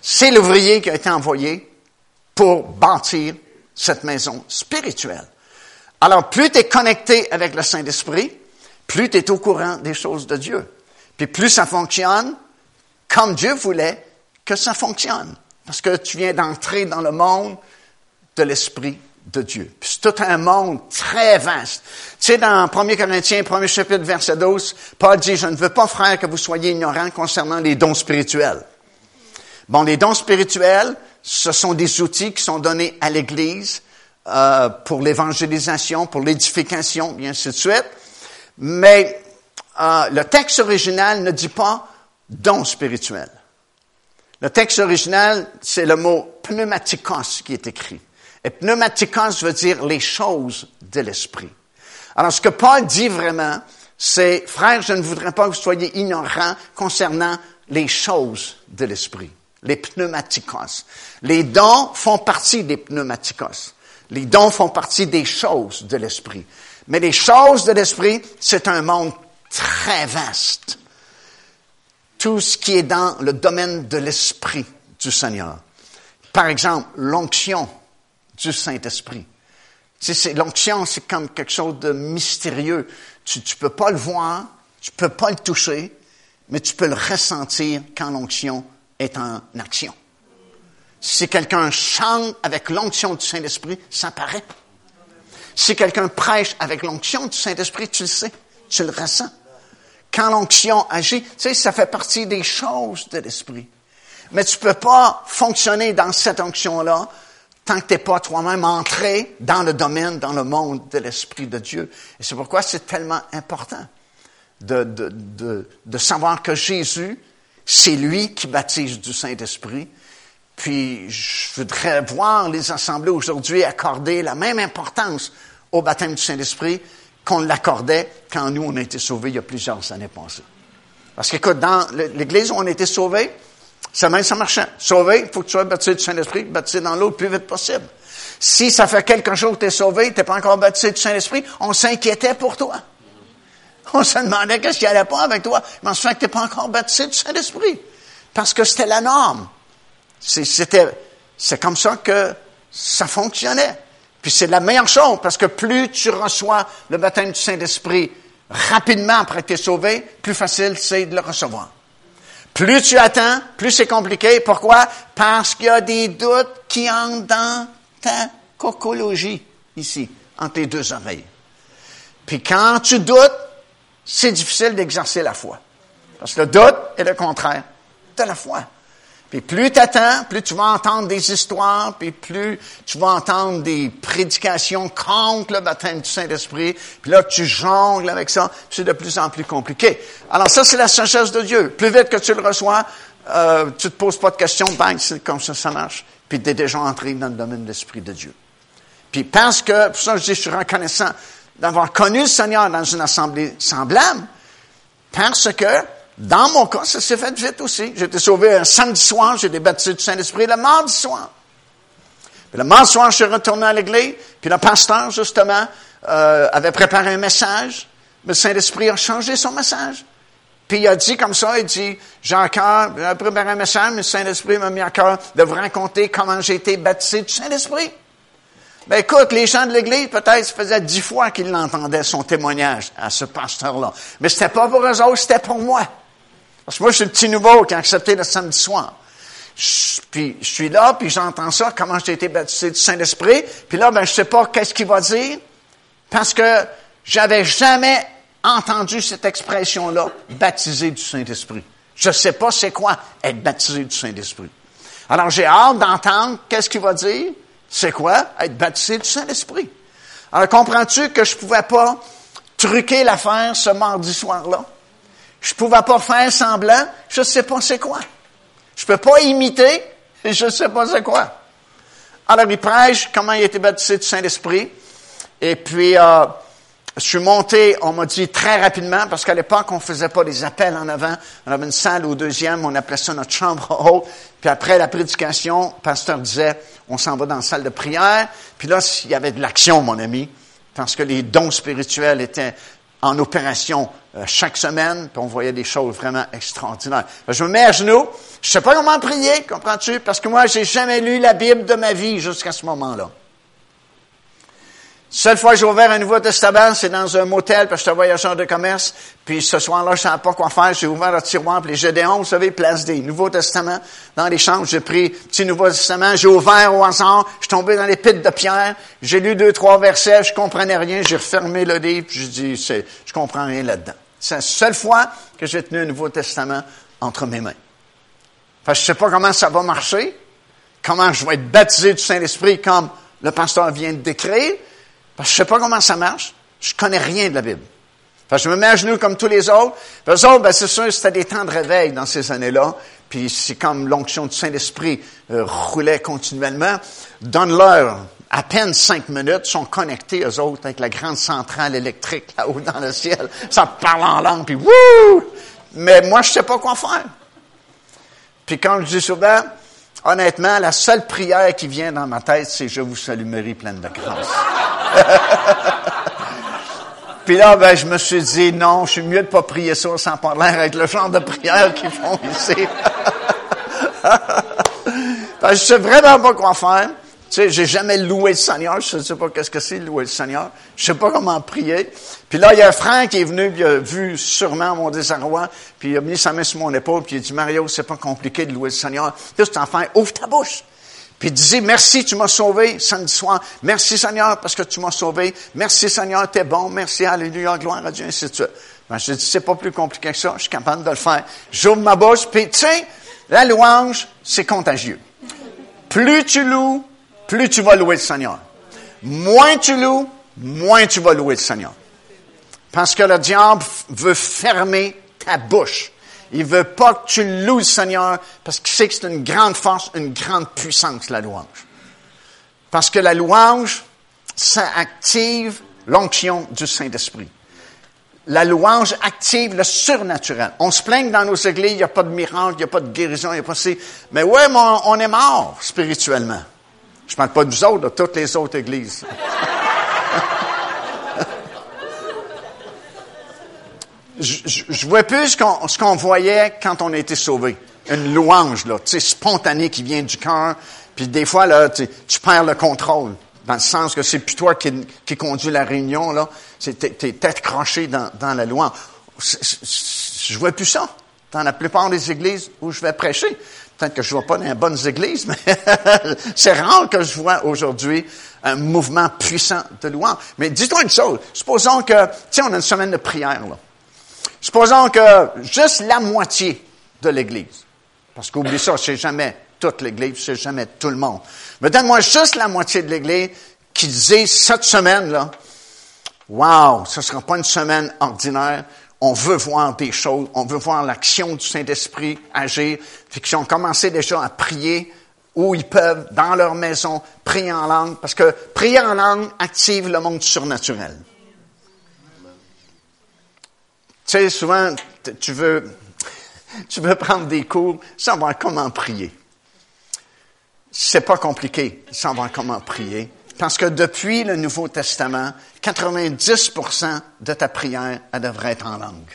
C'est l'ouvrier qui a été envoyé pour bâtir cette maison spirituelle. Alors, plus tu es connecté avec le Saint-Esprit, plus tu es au courant des choses de Dieu. Puis plus ça fonctionne comme Dieu voulait que ça fonctionne. Parce que tu viens d'entrer dans le monde de l'Esprit de Dieu. C'est tout un monde très vaste. Tu sais, dans 1 Corinthiens, 1er chapitre, verset 12, Paul dit, je ne veux pas, frère, que vous soyez ignorants concernant les dons spirituels. Bon, les dons spirituels, ce sont des outils qui sont donnés à l'Église euh, pour l'évangélisation, pour l'édification, et ainsi de suite. Mais euh, le texte original ne dit pas don spirituel. Le texte original, c'est le mot pneumatikos qui est écrit. Et pneumatikos veut dire les choses de l'esprit. Alors, ce que Paul dit vraiment, c'est, frère, je ne voudrais pas que vous soyez ignorants concernant les choses de l'esprit les pneumatikos. Les dons font partie des pneumatikos. Les dons font partie des choses de l'esprit. Mais les choses de l'esprit, c'est un monde très vaste. Tout ce qui est dans le domaine de l'esprit du Seigneur. Par exemple, l'onction du Saint-Esprit. Tu sais, l'onction, c'est comme quelque chose de mystérieux. Tu ne peux pas le voir, tu peux pas le toucher, mais tu peux le ressentir quand l'onction est en action. Si quelqu'un chante avec l'onction du Saint-Esprit, ça paraît. Si quelqu'un prêche avec l'onction du Saint-Esprit, tu le sais, tu le ressens. Quand l'onction agit, tu sais, ça fait partie des choses de l'Esprit. Mais tu peux pas fonctionner dans cette onction-là tant que tu n'es pas toi-même entré dans le domaine, dans le monde de l'Esprit de Dieu. Et c'est pourquoi c'est tellement important de, de, de, de savoir que Jésus c'est lui qui baptise du Saint-Esprit. Puis je voudrais voir les assemblées aujourd'hui accorder la même importance au baptême du Saint-Esprit qu'on l'accordait quand nous, on a été sauvés il y a plusieurs années passées. Parce qu'écoute, dans l'Église où on a été sauvés, ça même ça marchait. Sauvé, il faut que tu sois baptisé du Saint-Esprit, baptisé dans l'eau le plus vite possible. Si ça fait quelque chose que tu es sauvé, tu n'es pas encore baptisé du Saint-Esprit, on s'inquiétait pour toi. On se demandait qu'est-ce qui allait pas avec toi? Mais en fait tu n'es pas encore baptisé du Saint-Esprit. Parce que c'était la norme. C'était, c'est comme ça que ça fonctionnait. Puis c'est la meilleure chose, parce que plus tu reçois le baptême du Saint-Esprit rapidement après que tu es sauvé, plus facile c'est de le recevoir. Plus tu attends, plus c'est compliqué. Pourquoi? Parce qu'il y a des doutes qui entrent dans ta cocologie, ici, entre tes deux oreilles. Puis quand tu doutes, c'est difficile d'exercer la foi. Parce que le doute est le contraire de la foi. Puis plus tu attends, plus tu vas entendre des histoires, puis plus tu vas entendre des prédications contre le baptême du Saint-Esprit, puis là tu jongles avec ça, c'est de plus en plus compliqué. Alors ça, c'est la sagesse de Dieu. Plus vite que tu le reçois, euh, tu te poses pas de questions, bang, c'est comme ça ça marche, puis tu es déjà entré dans le domaine de l'Esprit de Dieu. Puis parce que, pour ça je dis, je suis reconnaissant d'avoir connu le Seigneur dans une assemblée semblable, parce que, dans mon cas, ça s'est fait vite aussi. J'ai été sauvé un samedi soir, j'ai été baptisé du Saint-Esprit le mardi soir. Puis le mardi soir, je suis retourné à l'église, puis le pasteur, justement, euh, avait préparé un message, mais le Saint-Esprit a changé son message. Puis il a dit comme ça, il dit, j'ai encore, j'ai préparé un message, mais le Saint-Esprit m'a mis à cœur de vous raconter comment j'ai été baptisé du Saint-Esprit. Ben écoute, les gens de l'Église, peut-être, ça faisait dix fois qu'ils l'entendaient, son témoignage à ce pasteur-là. Mais c'était pas pour eux autres, c'était pour moi. Parce que moi, je suis le petit nouveau qui a accepté le samedi soir. puis je suis là, puis j'entends ça, comment j'ai été baptisé du Saint-Esprit. Puis là, ben je sais pas qu'est-ce qu'il va dire, parce que j'avais jamais entendu cette expression-là, baptisé du Saint-Esprit. Je sais pas c'est quoi être baptisé du Saint-Esprit. Alors j'ai hâte d'entendre qu'est-ce qu'il va dire. C'est quoi? Être baptisé du Saint-Esprit. Alors, comprends-tu que je pouvais pas truquer l'affaire ce mardi soir-là? Je pouvais pas faire semblant, je sais pas c'est quoi. Je peux pas imiter, je sais pas c'est quoi. Alors, il prêche comment il a été baptisé du Saint-Esprit. Et puis, euh, je suis monté, on m'a dit très rapidement, parce qu'à l'époque, on faisait pas des appels en avant. On avait une salle au deuxième, on appelait ça notre chambre haute. Puis après la prédication, le pasteur disait, on s'en va dans la salle de prière. Puis là, il y avait de l'action, mon ami, parce que les dons spirituels étaient en opération euh, chaque semaine, puis on voyait des choses vraiment extraordinaires. Je me mets à genoux, je sais pas comment prier, comprends-tu? Parce que moi, j'ai jamais lu la Bible de ma vie jusqu'à ce moment-là. Seule fois que j'ai ouvert un Nouveau Testament, c'est dans un motel, parce que j'étais voyageur de commerce. Puis ce soir-là, je savais pas quoi faire. J'ai ouvert le tiroir, puis les Gédéons, vous savez, place des Nouveaux Testaments dans les chambres. J'ai pris petit Nouveau Testament, j'ai ouvert au hasard. Je suis tombé dans les pites de pierre. J'ai lu deux, trois versets, je comprenais rien. J'ai refermé le livre, puis j'ai dit, c'est, je comprends rien là-dedans. C'est la seule fois que j'ai tenu un Nouveau Testament entre mes mains. Fait que je sais pas comment ça va marcher, comment je vais être baptisé du Saint-Esprit comme le pasteur vient de décrire. Parce que je sais pas comment ça marche. Je connais rien de la Bible. Parce que je me mets à genoux comme tous les autres. Puis autres, ben, c'est sûr, c'était des temps de réveil dans ces années-là. Puis c'est comme l'onction du Saint-Esprit euh, roulait continuellement. Donne-leur à peine cinq minutes, sont connectés, eux autres, avec la grande centrale électrique là-haut dans le ciel. Ça parle en langue, puis wouh! Mais moi, je sais pas quoi faire. Puis quand je dis souvent, honnêtement, la seule prière qui vient dans ma tête, c'est Je vous salue Marie, pleine de grâce. Puis là, ben, je me suis dit, non, je suis mieux de pas prier ça sans parler avec le genre de prière qu'ils font ici. Je je sais vraiment pas quoi faire. Tu sais, j'ai jamais loué le Seigneur. Je sais pas qu'est-ce que c'est louer le Seigneur. Je sais pas comment prier. Puis là, il y a un frère qui est venu, il a vu sûrement mon désarroi, puis il a mis sa main sur mon épaule, puis il a dit, Mario, c'est pas compliqué de louer le Seigneur. Juste enfant, ouvre ta bouche. Puis disait, merci, tu m'as sauvé samedi soir. Merci Seigneur parce que tu m'as sauvé. Merci Seigneur, t'es bon. Merci, alléluia, gloire à Dieu, ainsi de suite. Ben, je dis, c'est pas plus compliqué que ça. Je suis capable de le faire. J'ouvre ma bouche, puis tu la louange, c'est contagieux. Plus tu loues, plus tu vas louer le Seigneur. Moins tu loues, moins tu vas louer le Seigneur. Parce que le diable veut fermer ta bouche. Il veut pas que tu loues Seigneur parce qu'il sait que c'est une grande force, une grande puissance, la louange. Parce que la louange, ça active l'onction du Saint-Esprit. La louange active le surnaturel. On se plaint que dans nos églises, il n'y a pas de miracle, il n'y a pas de guérison, il n'y a pas de... Mais ouais, mais on est mort spirituellement. Je ne parle pas de nous autres, de toutes les autres églises. je, je, vois plus ce qu'on voyait quand on a été sauvé. Une louange, là, tu sais, spontanée qui vient du cœur. Puis des fois, là, tu, perds le contrôle. Dans le sens que c'est plus toi qui, conduis la réunion, là. T'es, t'es tête crochée dans, la louange. Je vois plus ça dans la plupart des églises où je vais prêcher. Peut-être que je ne vois pas dans les bonnes églises, mais c'est rare que je vois aujourd'hui un mouvement puissant de louange. Mais dis-toi une chose. Supposons que, sais, on a une semaine de prière, là. Supposons que juste la moitié de l'Église, parce qu'oublie ça, c'est jamais toute l'Église, c'est jamais tout le monde. Mais donne-moi juste la moitié de l'Église qui disait cette semaine-là, wow, ce ne sera pas une semaine ordinaire, on veut voir des choses, on veut voir l'action du Saint-Esprit agir, puis qu'ils ont commencé déjà à prier où ils peuvent, dans leur maison, prier en langue, parce que prier en langue active le monde surnaturel. Tu sais, souvent, tu veux, tu veux prendre des cours, savoir comment prier. C'est pas compliqué, savoir comment prier. Parce que depuis le Nouveau Testament, 90% de ta prière, elle devrait être en langue.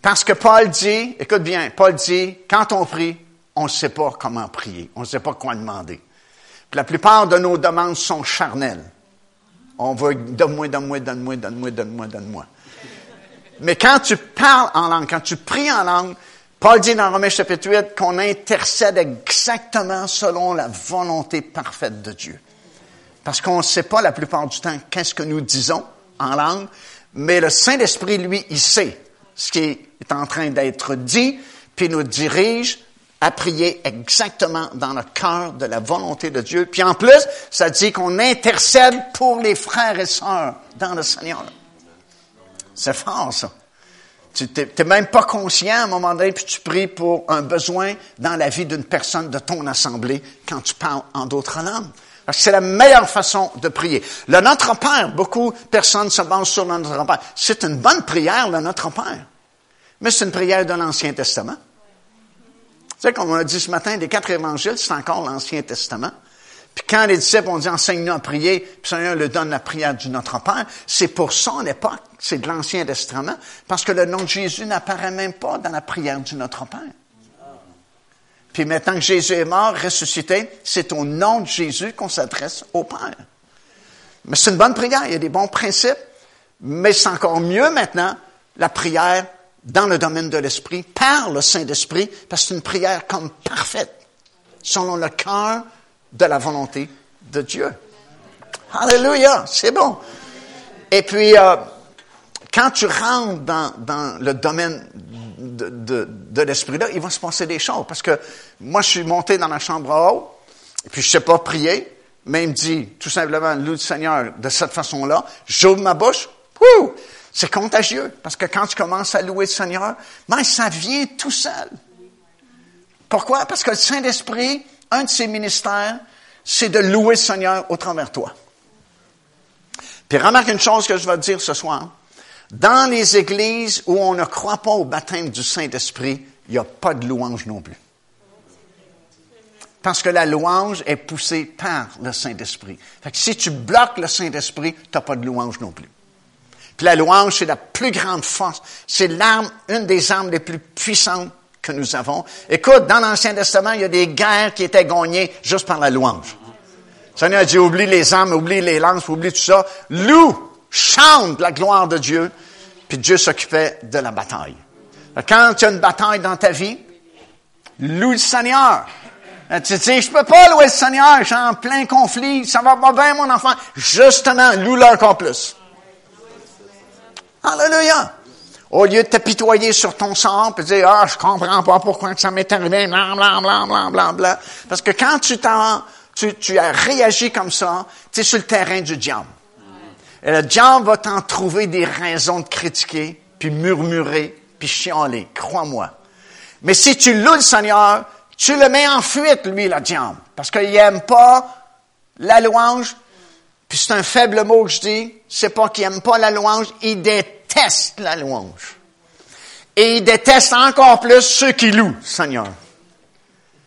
Parce que Paul dit, écoute bien, Paul dit, quand on prie, on ne sait pas comment prier, on ne sait pas quoi demander. la plupart de nos demandes sont charnelles. On veut donne-moi, donne-moi, donne-moi, donne-moi, donne-moi, donne-moi. Mais quand tu parles en langue, quand tu pries en langue, Paul dit dans Romains chapitre 8 qu'on intercède exactement selon la volonté parfaite de Dieu. Parce qu'on ne sait pas la plupart du temps qu'est-ce que nous disons en langue, mais le Saint-Esprit, lui, il sait ce qui est en train d'être dit, puis nous dirige à prier exactement dans le cœur de la volonté de Dieu. Puis en plus, ça dit qu'on intercède pour les frères et sœurs dans le Seigneur. C'est fort, ça. Tu n'es même pas conscient à un moment donné, puis tu pries pour un besoin dans la vie d'une personne de ton assemblée quand tu parles en d'autres langues. C'est la meilleure façon de prier. Le Notre Père, beaucoup de personnes se basent sur le Notre Père. C'est une bonne prière, le Notre Père. Mais c'est une prière de l'Ancien Testament. Sais, comme on a dit ce matin, les quatre évangiles, c'est encore l'Ancien Testament. Puis quand les disciples ont dit enseigne-nous à prier, puis Seigneur leur donne la prière du Notre Père, c'est pour son époque, c'est de l'Ancien Testament, parce que le nom de Jésus n'apparaît même pas dans la prière du Notre Père. Puis maintenant que Jésus est mort, ressuscité, c'est au nom de Jésus qu'on s'adresse au Père. Mais c'est une bonne prière, il y a des bons principes, mais c'est encore mieux maintenant la prière dans le domaine de l'Esprit, par le Saint-Esprit, parce que c'est une prière comme parfaite, selon le cœur de la volonté de Dieu. Alléluia, c'est bon. Et puis, euh, quand tu rentres dans, dans le domaine de, de, de l'esprit-là, il va se passer des choses. Parce que moi, je suis monté dans la chambre à haut, et puis je sais pas prier, mais il me dit tout simplement, loue le Seigneur de cette façon-là. J'ouvre ma bouche, wouh, c'est contagieux. Parce que quand tu commences à louer le Seigneur, ben, ça vient tout seul. Pourquoi? Parce que le Saint-Esprit, un de ses ministères, c'est de louer le Seigneur au travers de toi. Puis remarque une chose que je vais te dire ce soir. Dans les églises où on ne croit pas au baptême du Saint-Esprit, il n'y a pas de louange non plus. Parce que la louange est poussée par le Saint-Esprit. Fait que si tu bloques le Saint-Esprit, tu n'as pas de louange non plus. Puis la louange, c'est la plus grande force. C'est l'arme, une des armes les plus puissantes que nous avons. Écoute, dans l'Ancien Testament, il y a des guerres qui étaient gagnées juste par la louange. Le Seigneur a dit, oublie les armes, oublie les lances, oublie tout ça. Loue, chante la gloire de Dieu. Puis Dieu s'occupait de la bataille. Quand tu as une bataille dans ta vie, loue le Seigneur. Tu dis, je peux pas louer le Seigneur, je suis en plein conflit, ça va pas bien, mon enfant. Justement, loue-le encore. Alléluia. Au lieu de t'apitoyer sur ton sort, et dire, ah, je comprends pas pourquoi ça m'est arrivé, bla. Parce que quand tu t'en, tu, tu as réagi comme ça, tu es sur le terrain du diable. Et le diable va t'en trouver des raisons de critiquer, puis murmurer, puis chialer, crois-moi. Mais si tu loues le Seigneur, tu le mets en fuite, lui, le diable. Parce qu'il n'aime pas la louange. Puis c'est un faible mot que je dis. C'est pas qu'il n'aime pas la louange, il déteste la louange. Et il déteste encore plus ceux qui louent, Seigneur.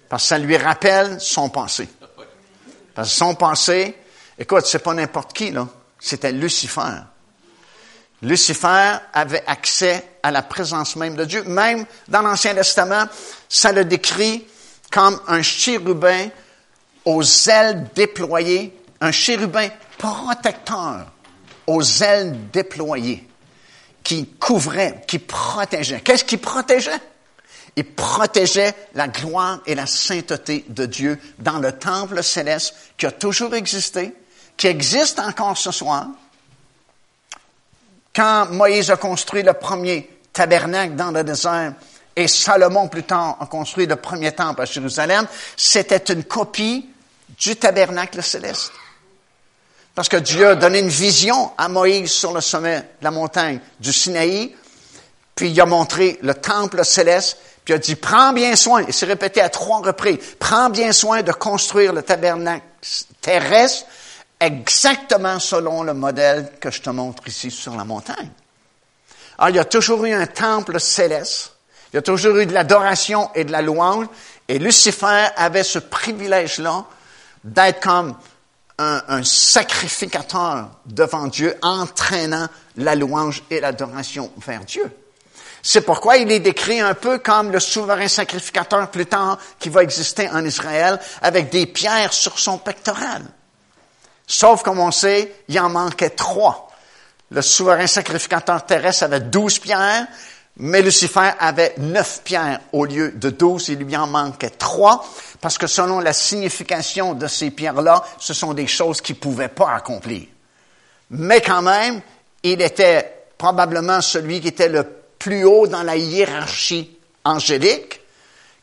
Parce que ça lui rappelle son passé. Parce que son passé, écoute, c'est pas n'importe qui, là c'était Lucifer. Lucifer avait accès à la présence même de Dieu. Même dans l'Ancien Testament, ça le décrit comme un chérubin aux ailes déployées, un chérubin protecteur aux ailes déployées, qui couvrait, qui protégeait. Qu'est-ce qui protégeait? Il protégeait la gloire et la sainteté de Dieu dans le temple céleste qui a toujours existé, qui existe encore ce soir. Quand Moïse a construit le premier tabernacle dans le désert et Salomon plus tard a construit le premier temple à Jérusalem, c'était une copie du tabernacle céleste. Parce que Dieu a donné une vision à Moïse sur le sommet de la montagne du Sinaï, puis il a montré le temple céleste, puis il a dit, prends bien soin, et c'est répété à trois reprises, prends bien soin de construire le tabernacle terrestre, exactement selon le modèle que je te montre ici sur la montagne. Alors, il y a toujours eu un temple céleste, il y a toujours eu de l'adoration et de la louange, et Lucifer avait ce privilège-là d'être comme un, un, sacrificateur devant Dieu, entraînant la louange et l'adoration vers Dieu. C'est pourquoi il est décrit un peu comme le souverain sacrificateur plus tard qui va exister en Israël avec des pierres sur son pectoral. Sauf, comme on sait, il en manquait trois. Le souverain sacrificateur terrestre avait douze pierres, mais Lucifer avait neuf pierres au lieu de douze. Il lui en manquait trois, parce que selon la signification de ces pierres-là, ce sont des choses qu'il ne pouvait pas accomplir. Mais quand même, il était probablement celui qui était le plus haut dans la hiérarchie angélique,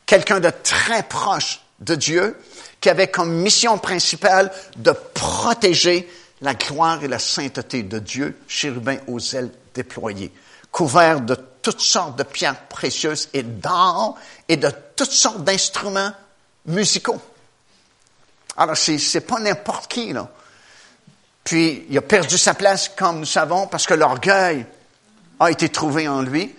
quelqu'un de très proche de Dieu, qui avait comme mission principale de protéger la gloire et la sainteté de Dieu, chérubin aux ailes déployées, couvert de toutes sortes de pierres précieuses et d'or et de toutes sortes d'instruments musicaux. Alors, c'est, pas n'importe qui, là. Puis, il a perdu sa place, comme nous savons, parce que l'orgueil a été trouvé en lui,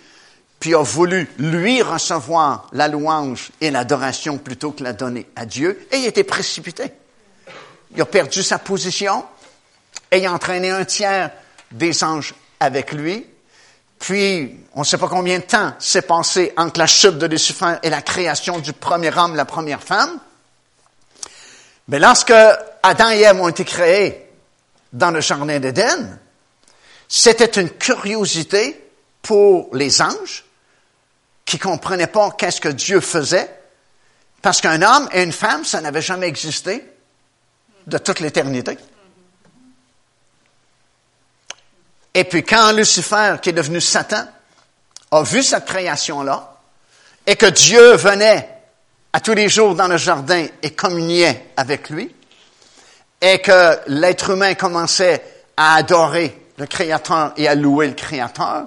puis a voulu, lui, recevoir la louange et l'adoration plutôt que la donner à Dieu, et il a été précipité. Il a perdu sa position, et il a entraîné un tiers des anges avec lui, puis, on ne sait pas combien de temps s'est passé entre la chute de Lucifer et la création du premier homme, la première femme. Mais lorsque Adam et Ève ont été créés dans le jardin d'Éden, c'était une curiosité pour les anges qui comprenaient pas qu'est-ce que Dieu faisait, parce qu'un homme et une femme, ça n'avait jamais existé de toute l'éternité. Et puis quand Lucifer, qui est devenu Satan, a vu cette création-là, et que Dieu venait à tous les jours dans le jardin et communiait avec lui, et que l'être humain commençait à adorer le Créateur et à louer le Créateur,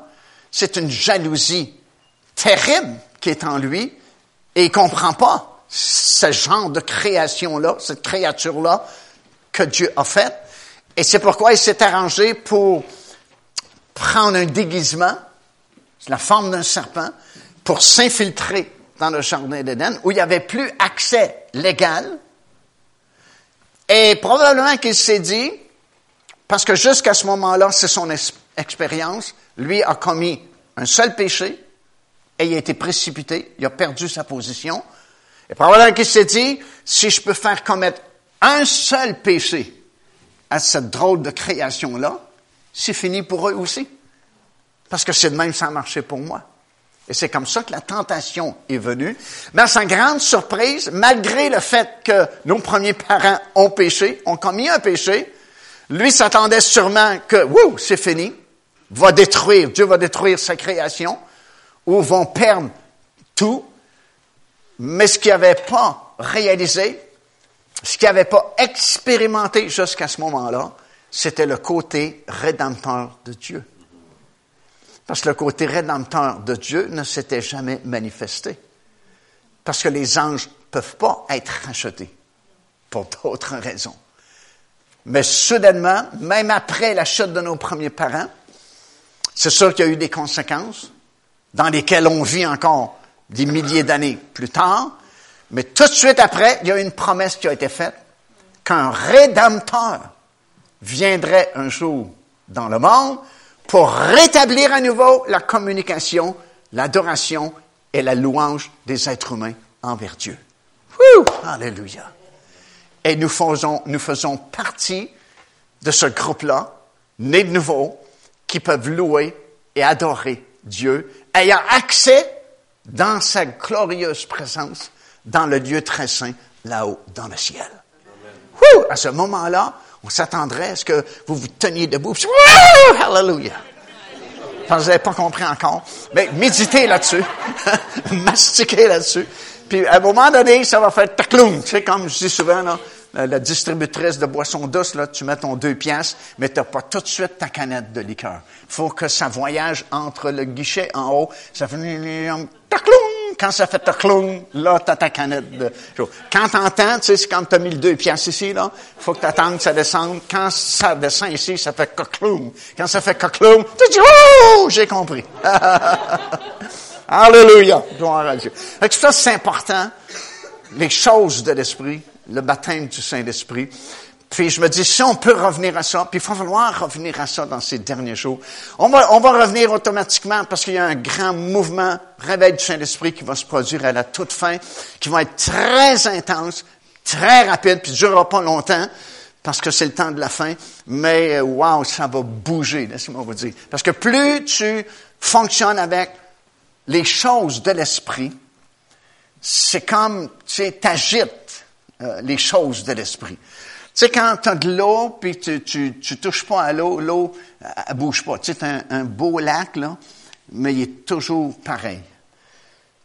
c'est une jalousie terrible qui est en lui, et il comprend pas ce genre de création-là, cette créature-là que Dieu a faite. Et c'est pourquoi il s'est arrangé pour prendre un déguisement, la forme d'un serpent, pour s'infiltrer dans le jardin d'Éden, où il n'y avait plus accès légal. Et probablement qu'il s'est dit, parce que jusqu'à ce moment-là, c'est son expérience, lui a commis un seul péché, et il a été précipité, il a perdu sa position. Et probablement qu'il s'est dit, si je peux faire commettre un seul péché à cette drôle de création-là, c'est fini pour eux aussi. Parce que c'est de même ça a marché pour moi. Et c'est comme ça que la tentation est venue. Mais à sa grande surprise, malgré le fait que nos premiers parents ont péché, ont commis un péché, lui s'attendait sûrement que, wouh, c'est fini, va détruire, Dieu va détruire sa création, ou vont perdre tout. Mais ce qu'il n'avait pas réalisé, ce qu'il n'avait pas expérimenté jusqu'à ce moment-là, c'était le côté rédempteur de Dieu. Parce que le côté rédempteur de Dieu ne s'était jamais manifesté. Parce que les anges ne peuvent pas être rachetés pour d'autres raisons. Mais soudainement, même après la chute de nos premiers parents, c'est sûr qu'il y a eu des conséquences dans lesquelles on vit encore des milliers d'années plus tard. Mais tout de suite après, il y a une promesse qui a été faite qu'un rédempteur viendrait un jour dans le monde pour rétablir à nouveau la communication, l'adoration et la louange des êtres humains envers Dieu. Wouh! Alléluia. Et nous faisons, nous faisons partie de ce groupe-là, né de nouveau, qui peuvent louer et adorer Dieu, ayant accès dans sa glorieuse présence dans le lieu très saint, là-haut, dans le ciel. À ce moment-là, on s'attendrait à ce que vous vous teniez debout. Hallelujah! vous n'avez pas compris encore. Mais méditez là-dessus. Mastiquez là-dessus. Puis à un moment donné, ça va faire tacloum. Tu sais, comme je dis souvent, là, la distributrice de boissons douces, là, tu mets ton deux piastres, mais tu n'as pas tout de suite ta canette de liqueur. Faut que ça voyage entre le guichet en haut. Ça fait tacloum quand ça fait cloum, là, t'as ta canette de Quand t'entends, tu sais, c'est quand t'as mis le deux pièces ici, là, faut que t'attendes que ça descende. Quand ça descend ici, ça fait cloum. Quand ça fait cloum, tu dis, oh, j'ai compris. Alléluia. Gloire à Dieu. Ça, c'est important. Les choses de l'esprit, le baptême du Saint-Esprit. Puis je me dis, si on peut revenir à ça, puis il va falloir revenir à ça dans ces derniers jours. On va, on va revenir automatiquement parce qu'il y a un grand mouvement réveil du Saint-Esprit qui va se produire à la toute fin, qui va être très intense, très rapide, puis ne durera pas longtemps parce que c'est le temps de la fin. Mais wow, ça va bouger, laissez-moi vous dire. Parce que plus tu fonctionnes avec les choses de l'esprit, c'est comme, tu sais, t'agites euh, les choses de l'esprit. Tu sais, quand tu as de l'eau, puis tu, tu, tu touches pas à l'eau, l'eau, elle bouge pas. Tu sais, un, un beau lac, là, mais il est toujours pareil.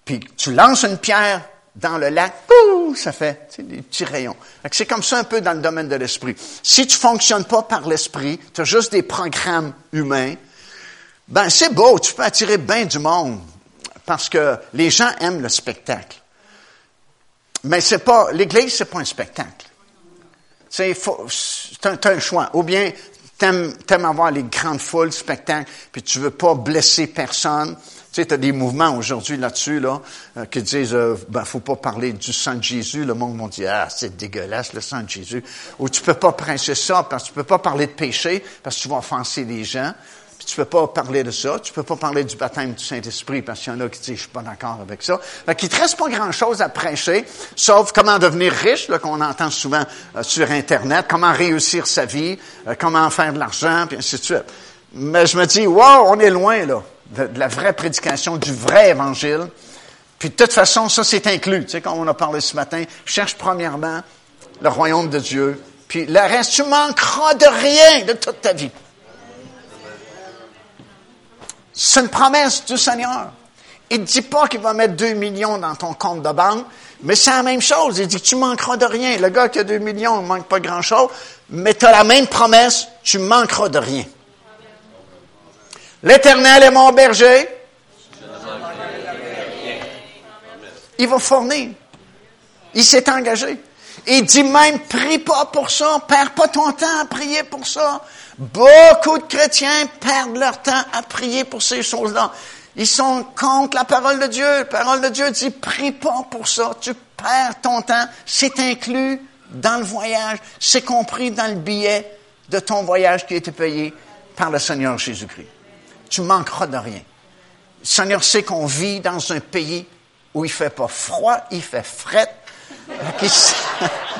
Puis tu lances une pierre dans le lac, ça fait tu des petits rayons. C'est comme ça un peu dans le domaine de l'esprit. Si tu fonctionnes pas par l'esprit, tu as juste des programmes humains, ben c'est beau, tu peux attirer bien du monde parce que les gens aiment le spectacle. Mais c'est pas l'Église, c'est pas un spectacle. Tu as un choix. Ou bien, t'aimes, t'aimes avoir les grandes foules, spectacles, puis tu veux pas blesser personne. Tu sais, as des mouvements aujourd'hui là-dessus, là, euh, qui disent, euh, ben, faut pas parler du sang de Jésus. Le monde m'a dit, ah, c'est dégueulasse, le sang de Jésus. Ou tu peux pas prêcher ça, parce que tu peux pas parler de péché, parce que tu vas offenser les gens. Tu peux pas parler de ça. Tu peux pas parler du baptême du Saint-Esprit parce qu'il y en a qui disent, je suis pas d'accord avec ça. Fait qu'il te reste pas grand-chose à prêcher, sauf comment devenir riche, là, qu'on entend souvent euh, sur Internet, comment réussir sa vie, euh, comment faire de l'argent, puis ainsi de suite. Mais je me dis, wow, on est loin, là, de, de la vraie prédication, du vrai évangile. Puis de toute façon, ça, c'est inclus. Tu sais, comme on a parlé ce matin, cherche premièrement le royaume de Dieu, puis le reste, tu manqueras de rien de toute ta vie. C'est une promesse du Seigneur. Il ne dit pas qu'il va mettre 2 millions dans ton compte de banque, mais c'est la même chose. Il dit que tu manqueras de rien. Le gars qui a 2 millions ne manque pas grand-chose, mais tu as la même promesse, tu manqueras de rien. L'Éternel est mon berger. Il va fournir. Il s'est engagé. Il dit même, prie pas pour ça, perds pas ton temps à prier pour ça. Beaucoup de chrétiens perdent leur temps à prier pour ces choses-là. Ils sont contre la parole de Dieu. La parole de Dieu dit, prie pas pour ça. Tu perds ton temps. C'est inclus dans le voyage. C'est compris dans le billet de ton voyage qui a été payé par le Seigneur Jésus-Christ. Tu manqueras de rien. Le Seigneur sait qu'on vit dans un pays où il fait pas froid, il fait fret.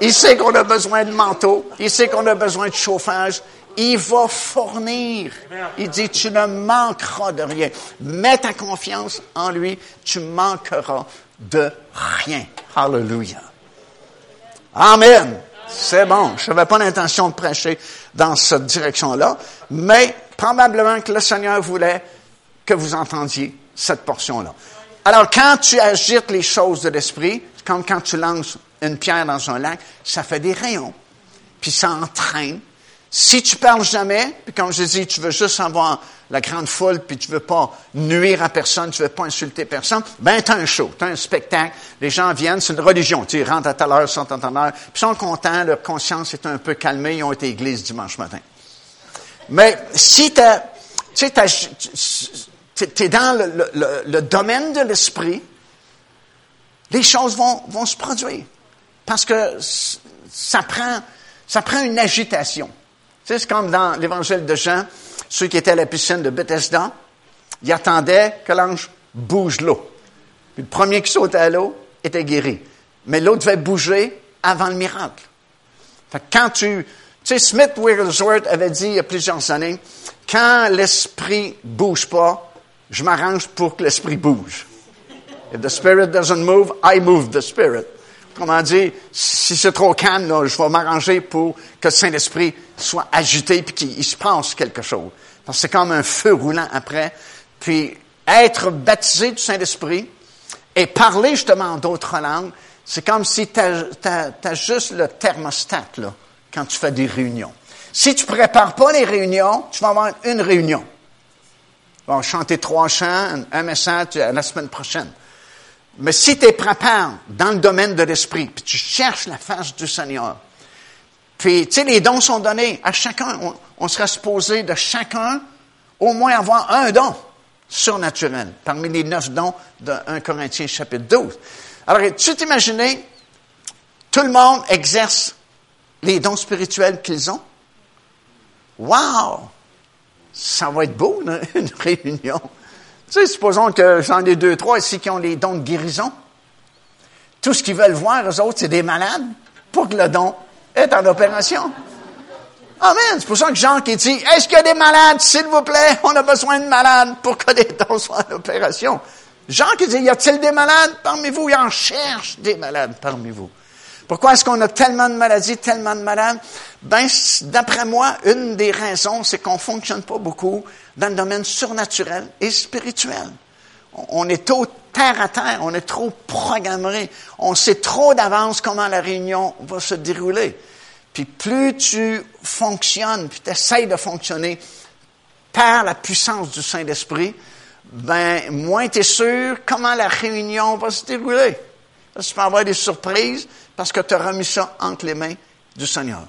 Il sait qu'on a besoin de manteau. Il sait qu'on a besoin de chauffage. Il va fournir. Il dit, tu ne manqueras de rien. Mets ta confiance en lui. Tu manqueras de rien. Hallelujah. Amen. C'est bon. Je n'avais pas l'intention de prêcher dans cette direction-là, mais probablement que le Seigneur voulait que vous entendiez cette portion-là. Alors, quand tu agites les choses de l'esprit, comme quand tu lances une pierre dans un lac, ça fait des rayons. Puis ça entraîne. Si tu parles jamais, puis comme je dis, tu veux juste avoir la grande foule, puis tu veux pas nuire à personne, tu veux pas insulter personne, ben t'as un show, t'as un spectacle, les gens viennent, c'est une religion, tu rentres à telle heure, sont à telle heure, puis sont contents, leur conscience est un peu calmée, ils ont été à l'église dimanche matin. Mais si tu sais, t'es dans le, domaine de l'esprit, les choses vont se produire. Parce que ça prend, ça prend une agitation. Tu sais, c'est comme dans l'évangile de Jean, ceux qui étaient à la piscine de Bethesda, ils attendaient que l'ange bouge l'eau. Le premier qui sautait à l'eau était guéri. Mais l'autre devait bouger avant le miracle. Fait que quand tu, tu sais, Smith Wigglesworth avait dit il y a plusieurs années, quand l'esprit bouge pas, je m'arrange pour que l'esprit bouge. If the spirit doesn't move, I move the spirit comment dire, si c'est trop calme, je vais m'arranger pour que le Saint-Esprit soit agité et qu'il se passe quelque chose. Parce que c'est comme un feu roulant après. Puis être baptisé du Saint-Esprit et parler justement d'autres langues, c'est comme si tu as, juste le thermostat là, quand tu fais des réunions. Si tu prépares pas les réunions, tu vas avoir une réunion. Tu vas chanter trois chants, un message la semaine prochaine. Mais si tu es préparé dans le domaine de l'esprit, puis tu cherches la face du Seigneur, puis, tu sais, les dons sont donnés à chacun. On, serait supposé de chacun au moins avoir un don surnaturel parmi les neuf dons de 1 Corinthiens chapitre 12. Alors, tu t'imagines, tout le monde exerce les dons spirituels qu'ils ont? Wow! Ça va être beau, une réunion. Tu sais, supposons que j'en ai deux, trois ici qui ont les dons de guérison. Tout ce qu'ils veulent voir, eux autres, c'est des malades pour que le don est en opération. Amen. C'est pour ça que Jean qui dit, est-ce qu'il y a des malades, s'il vous plaît? On a besoin de malades pour que les dons soient en opération. Jean qui dit, y a-t-il des malades parmi vous? Il en cherche des malades parmi vous. Pourquoi est-ce qu'on a tellement de maladies, tellement de malades? Ben, d'après moi, une des raisons, c'est qu'on fonctionne pas beaucoup dans le domaine surnaturel et spirituel. On est trop terre à terre, on est trop programmé, on sait trop d'avance comment la réunion va se dérouler. Puis plus tu fonctionnes, puis tu essaies de fonctionner par la puissance du Saint-Esprit, ben moins tu es sûr comment la réunion va se dérouler. Tu peux avoir des surprises parce que tu as remis ça entre les mains du Seigneur.